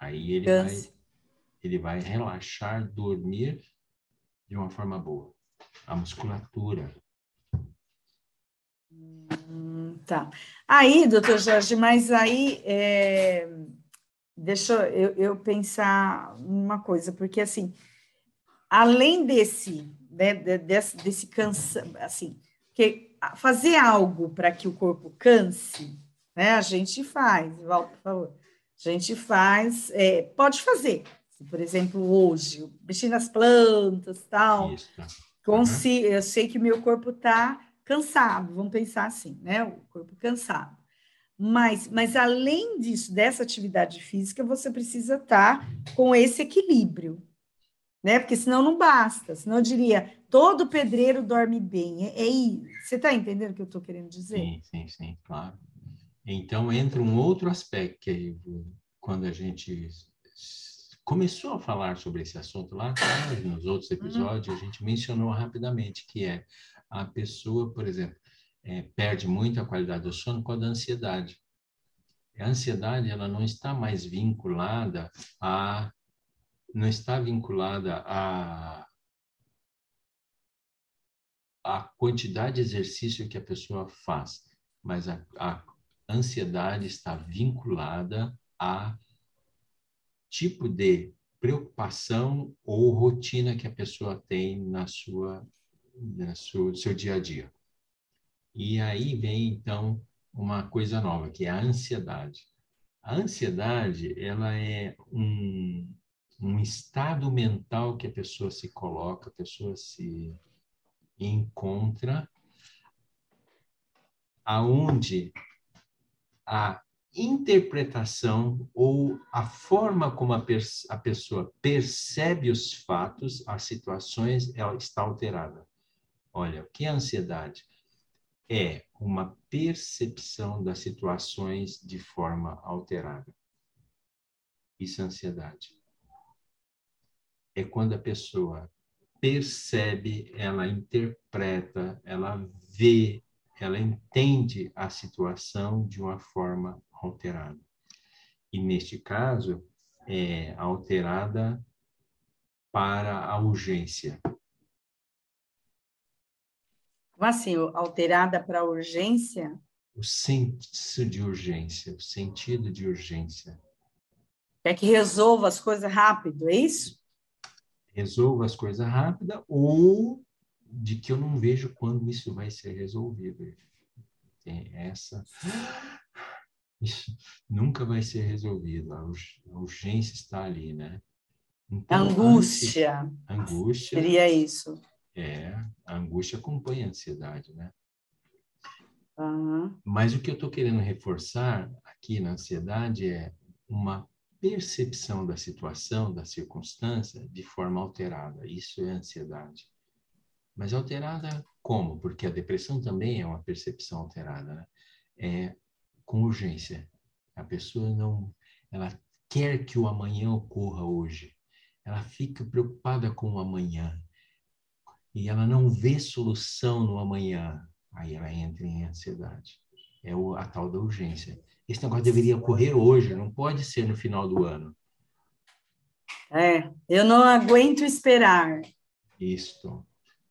Aí ele canse. vai ele vai relaxar, dormir de uma forma boa. A musculatura. Hum, tá. Aí, doutor Jorge, mas aí é, deixa eu, eu pensar uma coisa, porque assim, além desse, né, desse, desse cansa, assim, que fazer algo para que o corpo canse, né? A gente faz, Walter, por favor. A gente faz, é, pode fazer, por exemplo, hoje, mexer nas plantas tal. Isso. Uhum. Eu sei que meu corpo está cansado, vamos pensar assim, né? O corpo cansado. Mas, mas além disso, dessa atividade física, você precisa estar tá com esse equilíbrio, né? Porque senão não basta. Senão eu diria, todo pedreiro dorme bem. É, é Você está entendendo o que eu estou querendo dizer? Sim, sim, sim, claro. Então entra um outro aspecto que aí, quando a gente começou a falar sobre esse assunto lá atrás, nos outros uhum. episódios, a gente mencionou rapidamente que é a pessoa, por exemplo, é, perde muito a qualidade do sono com a ansiedade. A ansiedade ela não está mais vinculada a não está vinculada a a quantidade de exercício que a pessoa faz, mas a, a ansiedade está vinculada a tipo de preocupação ou rotina que a pessoa tem na sua, na seu dia a dia. E aí vem então uma coisa nova, que é a ansiedade. A ansiedade, ela é um, um estado mental que a pessoa se coloca, a pessoa se encontra, aonde a interpretação ou a forma como a, a, pessoa percebe os fatos, as situações, ela está alterada. Olha, o que é ansiedade? É uma percepção das situações de forma alterada. Isso é ansiedade. É quando a pessoa percebe, ela interpreta, ela vê, ela entende a situação de uma forma alterada. E neste caso, é alterada para a urgência. Como assim, alterada para a urgência? O senso de urgência, o sentido de urgência. Quer que resolva as coisas rápido, é isso? Resolva as coisas rápido ou de que eu não vejo quando isso vai ser resolvido. Tem essa isso nunca vai ser resolvido. A urgência está ali, né? Então, angústia. Angústia. Seria isso. É, a angústia acompanha a ansiedade, né? Uhum. Mas o que eu estou querendo reforçar aqui na ansiedade é uma percepção da situação, da circunstância, de forma alterada. Isso é ansiedade. Mas alterada como? Porque a depressão também é uma percepção alterada, né? É com urgência. A pessoa não, ela quer que o amanhã ocorra hoje. Ela fica preocupada com o amanhã e ela não vê solução no amanhã. Aí ela entra em ansiedade. É o, a tal da urgência. Esse negócio deveria ocorrer hoje, não pode ser no final do ano. É, eu não aguento esperar. Isto.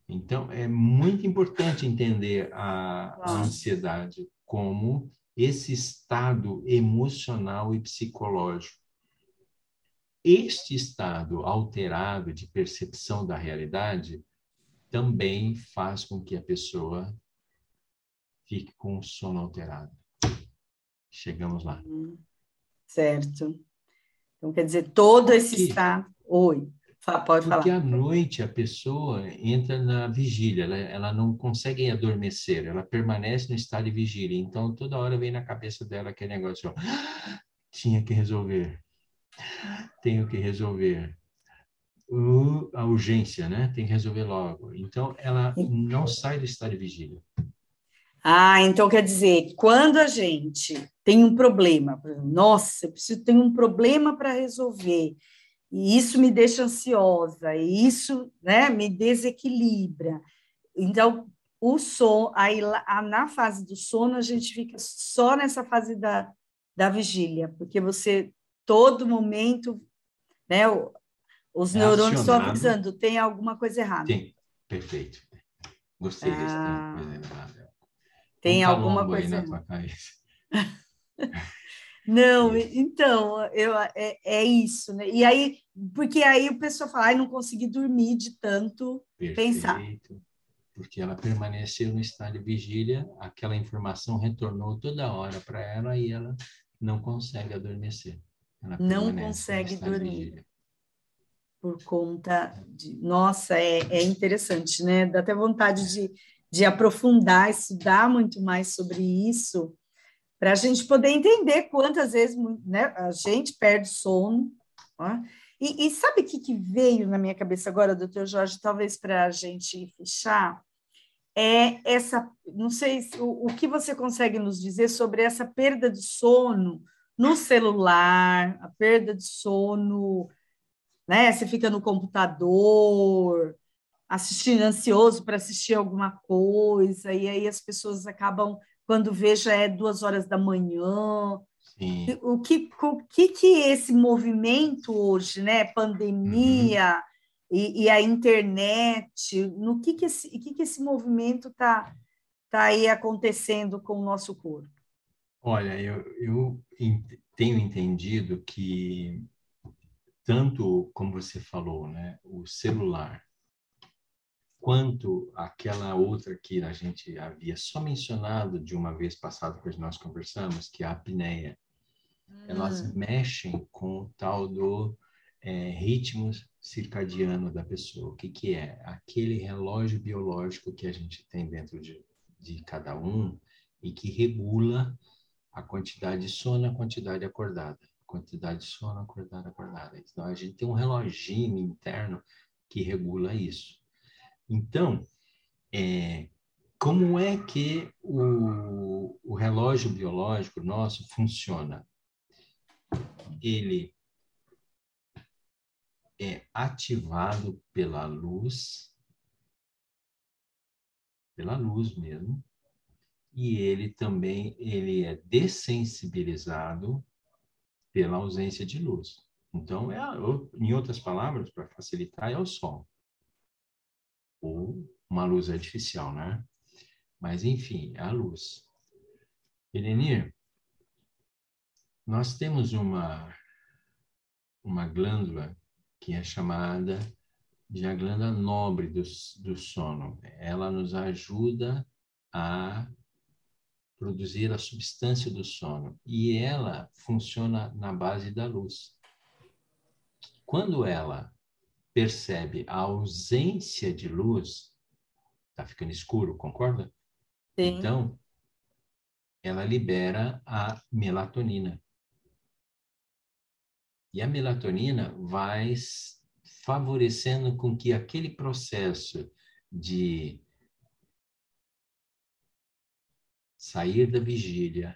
Então, é muito importante entender a, a ansiedade como esse estado emocional e psicológico. Este estado alterado de percepção da realidade também faz com que a pessoa fique com o sono alterado. Chegamos lá. Hum, certo. Então, quer dizer, todo esse estado. Oi. Pode falar. Porque à noite a pessoa entra na vigília, ela, ela não consegue adormecer, ela permanece no estado de vigília. Então, toda hora vem na cabeça dela aquele negócio: ó, tinha que resolver, tenho que resolver. O, a urgência, né? Tem que resolver logo. Então, ela não sai do estado de vigília. Ah, então quer dizer, quando a gente tem um problema, nossa, eu preciso ter um problema para resolver e isso me deixa ansiosa, e isso né, me desequilibra. Então, o sono, aí na fase do sono, a gente fica só nessa fase da, da vigília, porque você, todo momento, né, os é neurônios estão avisando, tem alguma coisa errada. Tem, perfeito. Gostei ah, desse. Tem um alguma coisa errada. Não, então, eu, é, é isso, né? E aí, porque aí o pessoal fala, ai, não consegui dormir de tanto Perfeito. pensar. Porque ela permaneceu no estado de vigília, aquela informação retornou toda hora para ela e ela não consegue adormecer. Ela não consegue dormir. Por conta de. Nossa, é, é interessante, né? Dá até vontade de, de aprofundar, estudar muito mais sobre isso para a gente poder entender quantas vezes né, a gente perde sono. E, e, sabe o que, que, veio na minha cabeça agora, doutor Jorge, talvez para a gente fechar? É essa, não sei o, o que você consegue nos dizer sobre essa perda de sono no celular, a perda de sono, né? Você fica no computador, assistindo ansioso para assistir alguma coisa, e aí as pessoas acabam quando veja é duas horas da manhã. Sim. O que, o que que esse movimento hoje, né, pandemia uhum. e, e, a internet, no que que esse, que que esse movimento está tá aí acontecendo com o nosso corpo? Olha, eu, eu tenho entendido que tanto como você falou, né, o celular quanto aquela outra que a gente havia só mencionado de uma vez passada que nós conversamos, que é a apneia. Hum. Elas mexem com o tal do é, ritmo circadiano da pessoa. O que, que é? Aquele relógio biológico que a gente tem dentro de, de cada um e que regula a quantidade de sono a quantidade acordada. Quantidade de sono, acordada, acordada. Então, a gente tem um reloginho interno que regula isso. Então, é, como é que o, o relógio biológico nosso funciona? Ele é ativado pela luz, pela luz mesmo, e ele também ele é dessensibilizado pela ausência de luz. Então, é, em outras palavras, para facilitar, é o sol ou uma luz artificial, né? Mas, enfim, é a luz. Elenir, nós temos uma, uma glândula que é chamada de a glândula nobre do, do sono. Ela nos ajuda a produzir a substância do sono e ela funciona na base da luz. Quando ela percebe a ausência de luz, está ficando escuro, concorda? Sim. Então, ela libera a melatonina. E a melatonina vai favorecendo com que aquele processo de sair da vigília,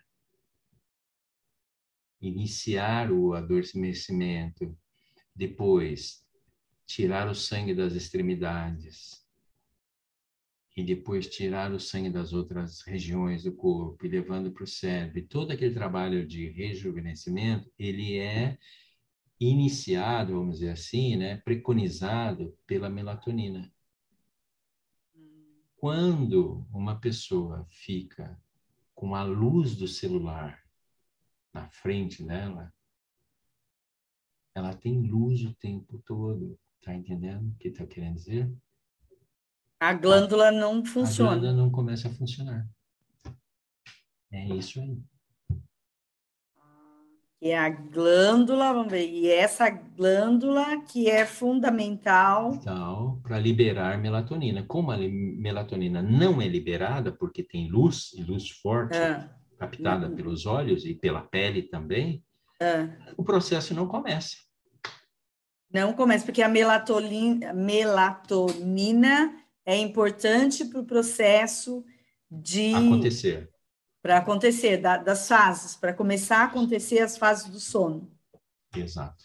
iniciar o adormecimento, depois tirar o sangue das extremidades e depois tirar o sangue das outras regiões do corpo e levando para o cérebro. E todo aquele trabalho de rejuvenescimento, ele é iniciado, vamos dizer assim, né, preconizado pela melatonina. Quando uma pessoa fica com a luz do celular na frente dela, ela tem luz o tempo todo. Tá entendendo o que está querendo dizer? A glândula não funciona. A glândula não começa a funcionar. É isso aí. E a glândula, vamos ver, e essa glândula que é fundamental. Então, para liberar melatonina. Como a melatonina não é liberada, porque tem luz, e luz forte, ah. captada uhum. pelos olhos e pela pele também, ah. o processo não começa. Não começa, porque a melatonina, melatonina é importante para o processo de. Acontecer. Para acontecer, da, das fases, para começar a acontecer as fases do sono. Exato.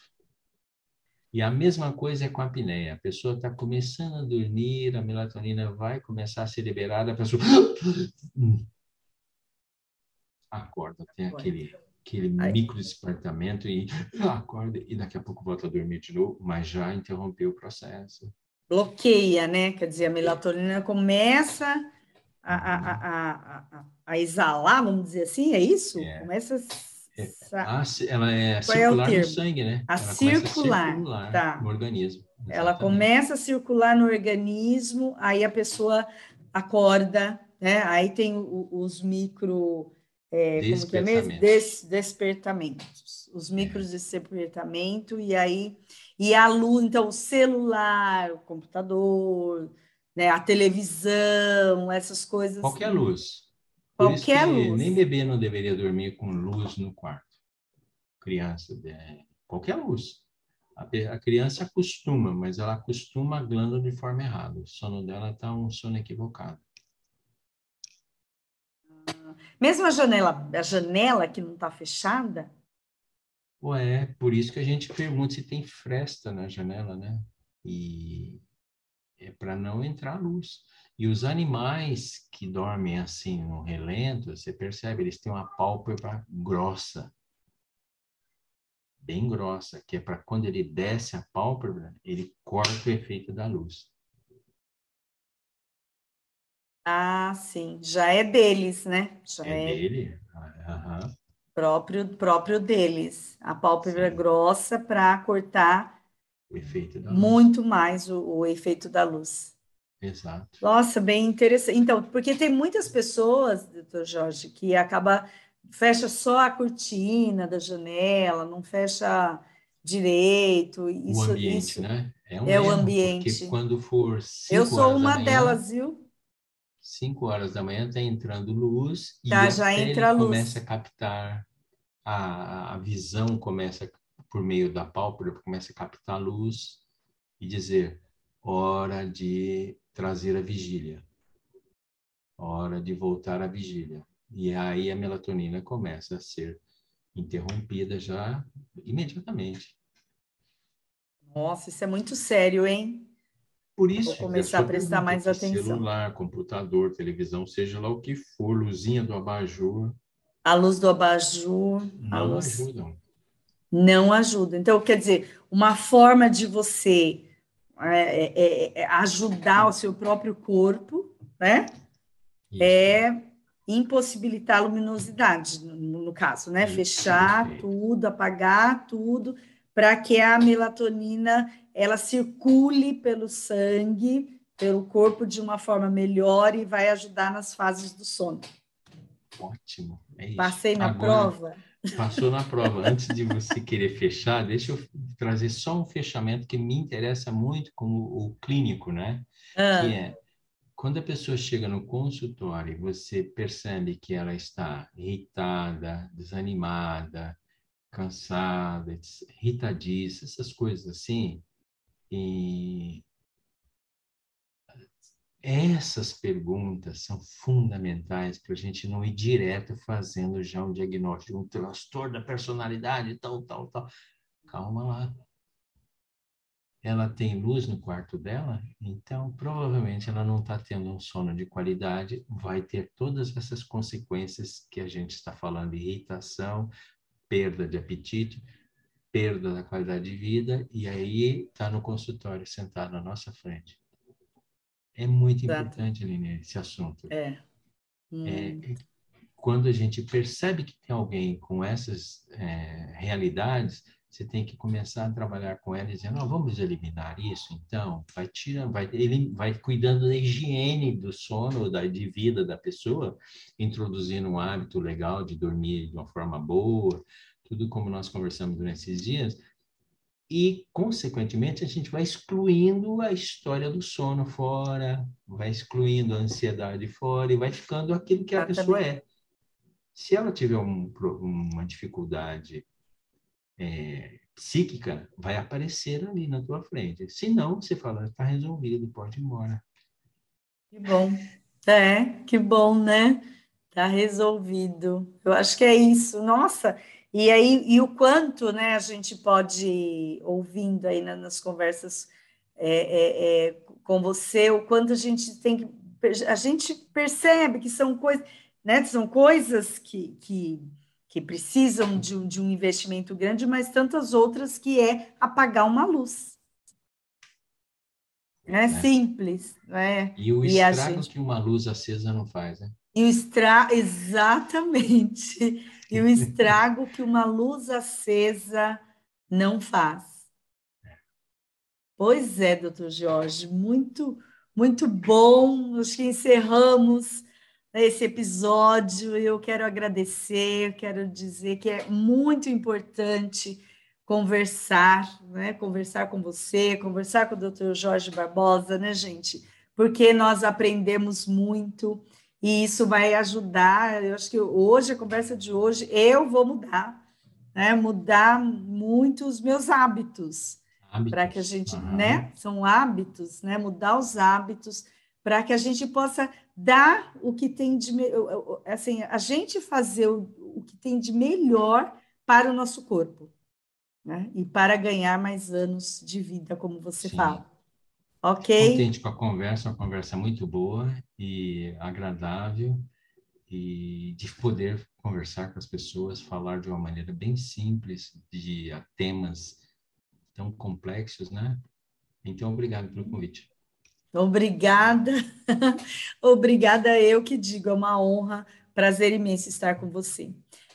E a mesma coisa é com a apneia. A pessoa está começando a dormir, a melatonina vai começar a ser liberada, a pessoa. Acorda, tem aquele aquele Aí. micro despertamento e acorda e daqui a pouco volta a dormir de novo, mas já interrompeu o processo. Bloqueia, né? Quer dizer, a melatonina começa a, a, a, a exalar, vamos dizer assim, é isso? É. Começa a... É, ela é Qual circular é no sangue, né? A ela circular, circular tá. no organismo. Exatamente. Ela começa a circular no organismo, aí a pessoa acorda, né? Aí tem os micro é, como que é mesmo? Des, despertamentos, os micros é. despertamento, e aí, e a luz, então, o celular, o computador, né, a televisão, essas coisas. Qualquer luz. Por Qualquer luz. Nem bebê não deveria dormir com luz no quarto. Criança, é, qualquer luz. A, a criança acostuma, mas ela acostuma a glândula de forma errada. O sono dela está um sono equivocado. Mesmo a janela, a janela que não está fechada. Ué, é por isso que a gente pergunta se tem fresta na janela, né? E é para não entrar luz. E os animais que dormem assim no relento, você percebe, eles têm uma pálpebra grossa, bem grossa, que é para quando ele desce a pálpebra, ele corta o efeito da luz. Ah, sim, já é deles, né? Já é, é... dele? Uhum. Próprio, próprio deles. A pálpebra sim. grossa para cortar muito mais o, o, efeito da luz. Exato. Nossa, bem interessante. Então, porque tem muitas pessoas, doutor Jorge, que acaba fecha só a cortina da janela, não fecha direito. Isso, o ambiente, isso, né? É, um é erro, o ambiente. Porque quando for Eu sou uma manhã, delas, viu? 5 horas da manhã está entrando luz tá, e já entra luz. começa a captar a, a visão começa por meio da pálpebra começa a captar luz e dizer hora de trazer a vigília, hora de voltar à vigília. E aí a melatonina começa a ser interrompida já imediatamente. Nossa, isso é muito sério, hein? Por isso, Vou começar a prestar mais atenção. Celular, computador, televisão, seja lá o que for, luzinha do abajur. A luz do abajur. Não luz... ajudam. Não ajuda. Então, quer dizer, uma forma de você é, é, é ajudar o seu próprio corpo, né? Isso. É impossibilitar a luminosidade, no, no caso, né? Isso. Fechar tudo, apagar tudo, para que a melatonina ela circule pelo sangue, pelo corpo de uma forma melhor e vai ajudar nas fases do sono. Ótimo. É Passei na Agora, prova. Passou na prova. Antes de você querer fechar, deixa eu trazer só um fechamento que me interessa muito como o clínico, né? Ah. Que é quando a pessoa chega no consultório e você percebe que ela está irritada, desanimada, cansada, irritadiça, essas coisas assim, e essas perguntas são fundamentais para a gente não ir direto fazendo já um diagnóstico um transtorno da personalidade, tal, tal, tal. Calma lá. Ela tem luz no quarto dela, então provavelmente ela não está tendo um sono de qualidade, vai ter todas essas consequências que a gente está falando: irritação, perda de apetite, perda da qualidade de vida, e aí está no consultório, sentado na nossa frente. É muito Exato. importante, Aline, esse assunto. É. é hum. é. Quando a gente percebe que tem alguém com essas é, realidades, você tem que começar a trabalhar com ela dizendo, oh, vamos eliminar isso, então, vai tirando, vai, ele vai cuidando da higiene do sono, da de vida da pessoa, introduzindo um hábito legal de dormir de uma forma boa, tudo como nós conversamos durante esses dias, e, consequentemente, a gente vai excluindo a história do sono fora, vai excluindo a ansiedade fora e vai ficando aquilo que a pessoa é. Se ela tiver um, uma dificuldade é, psíquica, vai aparecer ali na tua frente. Se não, você fala, está resolvido, pode ir embora. Que bom. É, que bom, né? Está resolvido. Eu acho que é isso. Nossa, e aí, e o quanto, né, a gente pode, ouvindo aí nas conversas é, é, é, com você, o quanto a gente tem que, a gente percebe que são coisas, né, são coisas que, que, que precisam de um, de um investimento grande, mas tantas outras que é apagar uma luz. É, é. simples, né? E o e estrago gente... que uma luz acesa não faz, né? E o estrago, exatamente e o estrago que uma luz acesa não faz. Pois é, doutor Jorge, muito, muito bom. Acho que encerramos esse episódio. Eu quero agradecer, quero dizer que é muito importante conversar, né? Conversar com você, conversar com o doutor Jorge Barbosa, né, gente? Porque nós aprendemos muito e isso vai ajudar. Eu acho que hoje, a conversa de hoje, eu vou mudar, né? Mudar muito os meus hábitos, para que a gente, uhum. né? São hábitos, né? Mudar os hábitos para que a gente possa dar o que tem de assim, a gente fazer o, o que tem de melhor para o nosso corpo, né? E para ganhar mais anos de vida, como você Sim. fala. Ok. Contente com a conversa, uma conversa muito boa e agradável e de poder conversar com as pessoas, falar de uma maneira bem simples de temas tão complexos, né? Então, obrigado pelo convite. Obrigada, obrigada eu que digo, é uma honra, prazer imenso estar com você.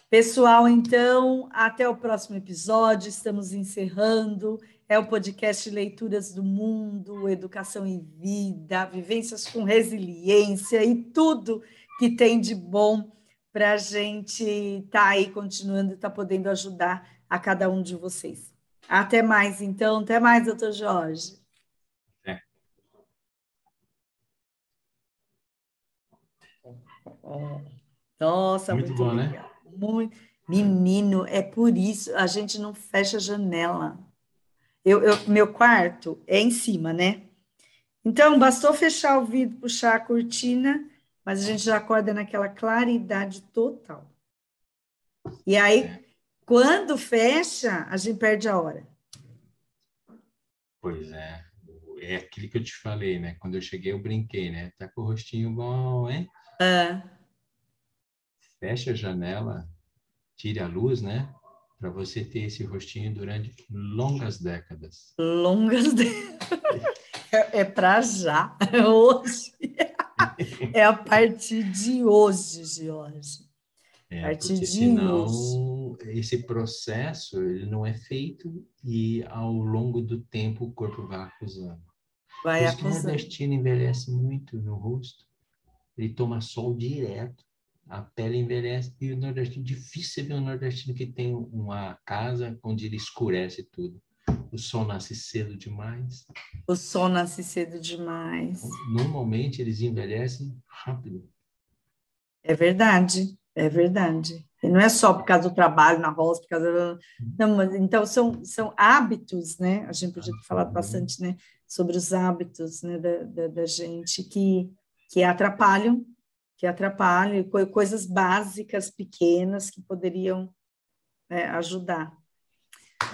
Pessoal, então, até o próximo episódio, estamos encerrando é o podcast Leituras do Mundo, Educação em Vida, Vivências com Resiliência e tudo que tem de bom para a gente estar tá aí continuando, estar tá podendo ajudar a cada um de vocês. Até mais, então. Até mais, doutor Jorge. É. Nossa, muito, muito bom, né? legal. né? Muito. Menino, é por isso a gente não fecha a janela. Eu, eu, meu quarto é em cima, né? Então, bastou fechar o vidro, puxar a cortina, mas a gente já acorda naquela claridade total. E aí, quando fecha, a gente perde a hora. Pois é. É aquilo que eu te falei, né? Quando eu cheguei, eu brinquei, né? Tá com o rostinho bom, hein? É. Fecha a janela, tire a luz, né? Para você ter esse rostinho durante longas décadas. Longas décadas. É, é para já, é hoje. é a partir de hoje, Jorge. É, a partir de senão, hoje. esse processo ele não é feito e ao longo do tempo o corpo vai acusando. Vai acusando. O nordestino envelhece muito no rosto. Ele toma sol direto a pele envelhece e o nordestino, difícil ver um nordestino que tem uma casa onde ele escurece tudo. O sol nasce cedo demais. O sol nasce cedo demais. Normalmente eles envelhecem rápido. É verdade, é verdade. E não é só por causa do trabalho na roça, por causa não, mas, então são, são hábitos, né? A gente podia ter falado bastante, né, sobre os hábitos, né, da, da, da gente que que atrapalham que atrapalham, coisas básicas, pequenas, que poderiam é, ajudar.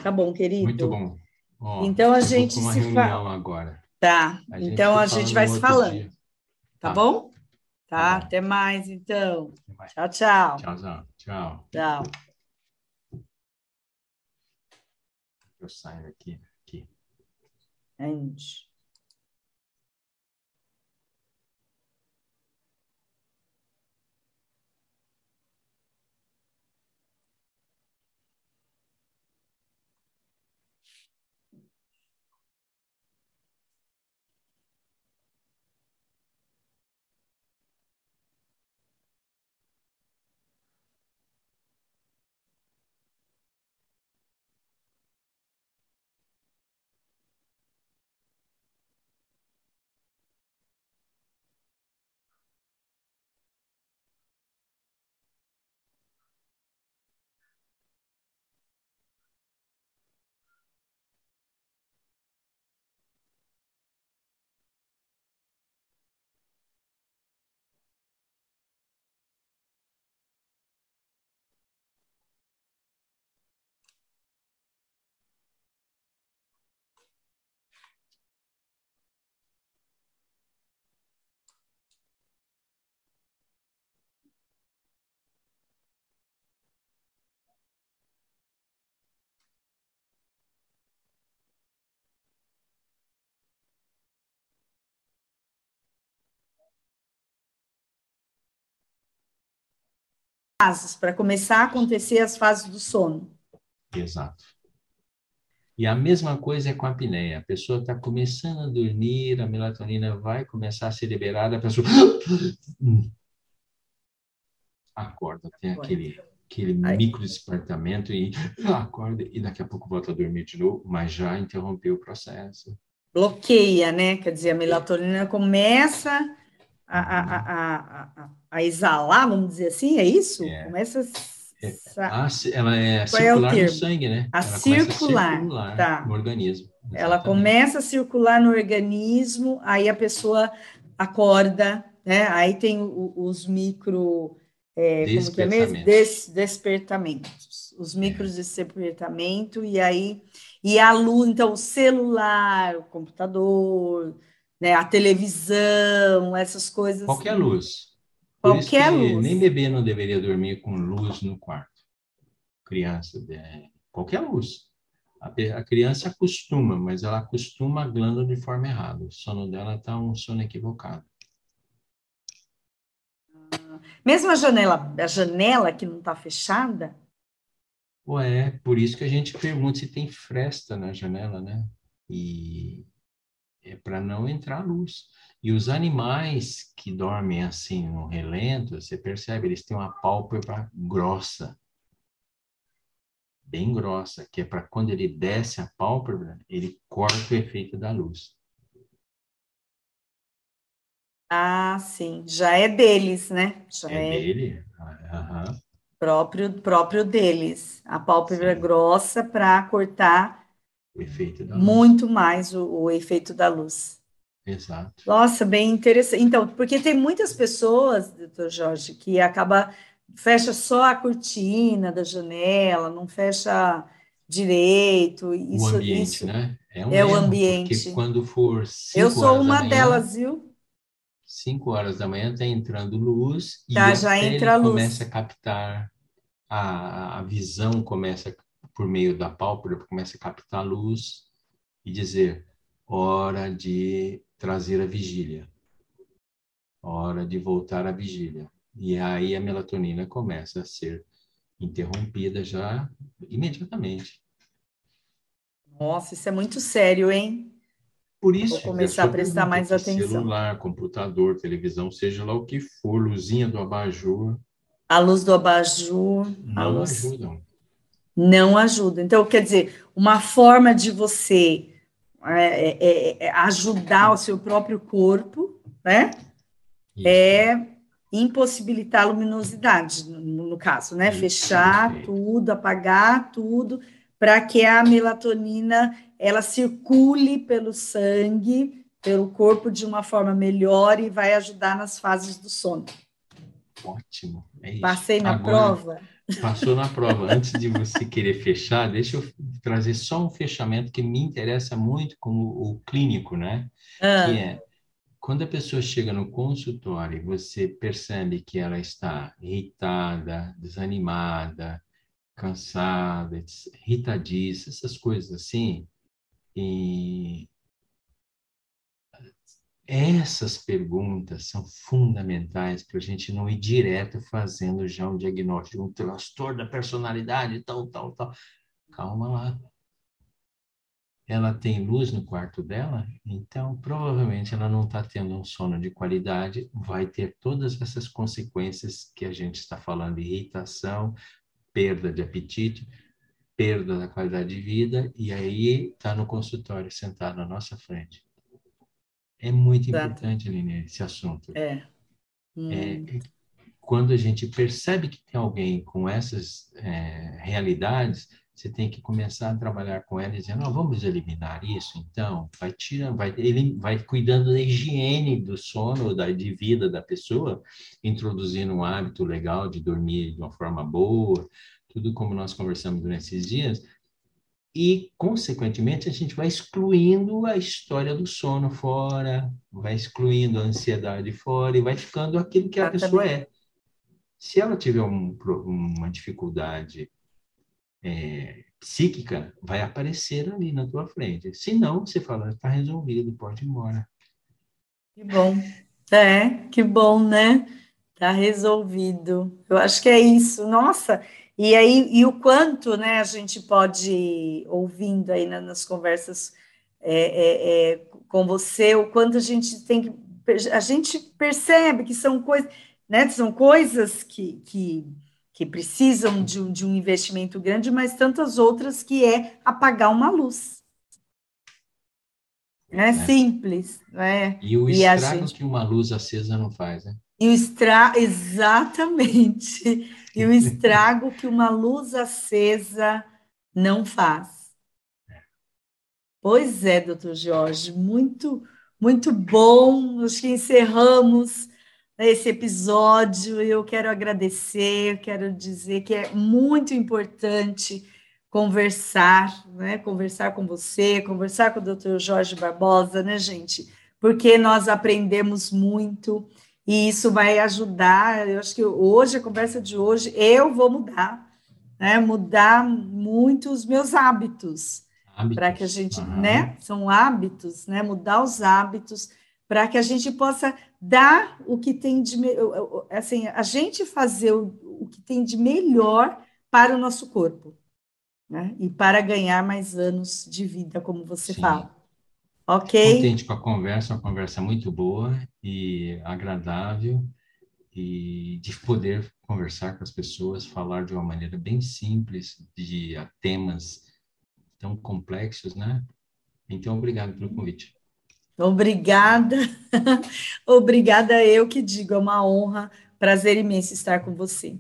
Tá bom, querido? Muito bom. Ó, então a gente se fala agora. Tá. A então a gente vai se falando. Tá, tá, bom? Tá, tá até mais então. Até mais. Tchau, tchau. Tchauzão. Tchau. Tchau. Eu saio aqui. aqui. End. Fases, para começar a acontecer as fases do sono. Exato. E a mesma coisa é com a apneia. A pessoa está começando a dormir, a melatonina vai começar a ser liberada, a pessoa acorda, tem aquele, aquele micro despertamento e acorda e daqui a pouco volta a dormir de novo, mas já interrompeu o processo. Bloqueia, né? Quer dizer, a melatonina começa a, a, a, a, exalar, vamos dizer assim, é isso? É. Começa a... É. Ela é Qual circular é no sangue, né? A circular, a circular tá. no organismo. Exatamente. Ela começa a circular no organismo, aí a pessoa acorda, né? Aí tem os micro... É, como que é mesmo? Des, despertamentos. Os micros é. despertamento, e aí... E a luz, então, o celular, o computador, né? A televisão, essas coisas. Qualquer luz. Qualquer luz. Nem bebê não deveria dormir com luz no quarto. Criança, é, qualquer luz. A, a, criança acostuma, mas ela acostuma a glândula de forma errada. O sono dela está um sono equivocado. Mesmo a janela, a janela que não está fechada, Ué, por isso que a gente pergunta se tem fresta na janela, né? E é para não entrar luz. E os animais que dormem assim no relento, você percebe, eles têm uma pálpebra grossa, bem grossa, que é para quando ele desce a pálpebra, ele corta o efeito da luz. Ah, sim, já é deles, né? Já é, é dele. Uhum. Próprio, próprio deles. A pálpebra sim. grossa para cortar muito mais o, o efeito da luz. Exato. Nossa, bem interessante. Então, porque tem muitas pessoas, doutor Jorge, que acaba fecha só a cortina da janela, não fecha direito. Isso, o ambiente, isso né? É, um é erro, o ambiente. Porque quando for Eu sou uma manhã, delas, viu? 5 horas da manhã está entrando luz tá, e já entra a luz. começa a captar a, a visão começa por meio da pálpebra começa a captar a luz e dizer hora de trazer a vigília, hora de voltar à vigília. E aí a melatonina começa a ser interrompida já imediatamente. Nossa, isso é muito sério, hein? Por isso, Vou começar a prestar mais atenção. Celular, computador, televisão, seja lá o que for, luzinha do abajur. A luz do abajur. Não luz... ajudam. Não ajuda. Então, quer dizer, uma forma de você é, é, é ajudar o seu próprio corpo, né? Isso. É impossibilitar a luminosidade, no, no caso, né? Isso. Fechar tudo, apagar tudo, para que a melatonina ela circule pelo sangue, pelo corpo de uma forma melhor e vai ajudar nas fases do sono. Ótimo. É Passei na Agora, prova. Passou na prova. Antes de você querer fechar, deixa eu trazer só um fechamento que me interessa muito como o clínico, né? Ah. Que é quando a pessoa chega no consultório, você percebe que ela está irritada, desanimada, cansada, irritadiça, essas coisas assim, e essas perguntas são fundamentais para a gente não ir direto fazendo já um diagnóstico, um transtorno da personalidade, tal, tal, tal. Calma lá. Ela tem luz no quarto dela, então provavelmente ela não está tendo um sono de qualidade, vai ter todas essas consequências que a gente está falando: irritação, perda de apetite perda da qualidade de vida e aí está no consultório sentado na nossa frente. É muito Exato. importante, Aline, esse assunto. É. Hum. é. Quando a gente percebe que tem alguém com essas é, realidades, você tem que começar a trabalhar com ela dizendo, oh, vamos eliminar isso, então, vai tirando, vai, ele vai cuidando da higiene do sono, da de vida da pessoa, introduzindo um hábito legal de dormir de uma forma boa, tudo como nós conversamos durante esses dias, e, consequentemente, a gente vai excluindo a história do sono fora, vai excluindo a ansiedade fora e vai ficando aquilo que a pessoa é. Se ela tiver um, uma dificuldade é, psíquica, vai aparecer ali na tua frente. Se não, você fala, está resolvido, pode ir embora. Que bom. É, que bom, né? Está resolvido. Eu acho que é isso. Nossa, e aí, e o quanto, né, a gente pode, ouvindo aí nas conversas é, é, é, com você, o quanto a gente tem que, a gente percebe que são coisas, né, são coisas que, que, que precisam de um, de um investimento grande, mas tantas outras que é apagar uma luz. É, é. simples, né? E o estrago gente... que uma luz acesa não faz, né? E o. Exatamente. E o estrago que uma luz acesa não faz. Pois é, doutor Jorge, muito, muito bom. Acho que encerramos esse episódio. Eu quero agradecer, quero dizer que é muito importante conversar, né? Conversar com você, conversar com o doutor Jorge Barbosa, né, gente? Porque nós aprendemos muito e isso vai ajudar. Eu acho que hoje, a conversa de hoje, eu vou mudar, né? Mudar muito os meus hábitos. Para que a gente, uhum. né? São hábitos, né? Mudar os hábitos para que a gente possa dar o que tem de assim, a gente fazer o, o que tem de melhor para o nosso corpo. né? E para ganhar mais anos de vida, como você Sim. fala. Ok? Contente com a conversa, uma conversa muito boa e agradável e de poder conversar com as pessoas, falar de uma maneira bem simples de temas tão complexos, né? Então, obrigado pelo convite. Obrigada, obrigada eu que digo, é uma honra, prazer imenso estar com você.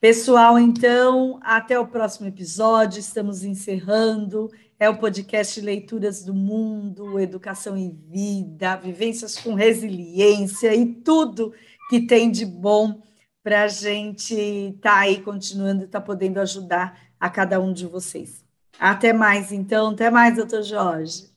Pessoal, então, até o próximo episódio, estamos encerrando, é o podcast Leituras do Mundo, Educação e Vida, Vivências com Resiliência e tudo que tem de bom para a gente estar tá aí continuando, estar tá podendo ajudar a cada um de vocês. Até mais, então, até mais, doutor Jorge.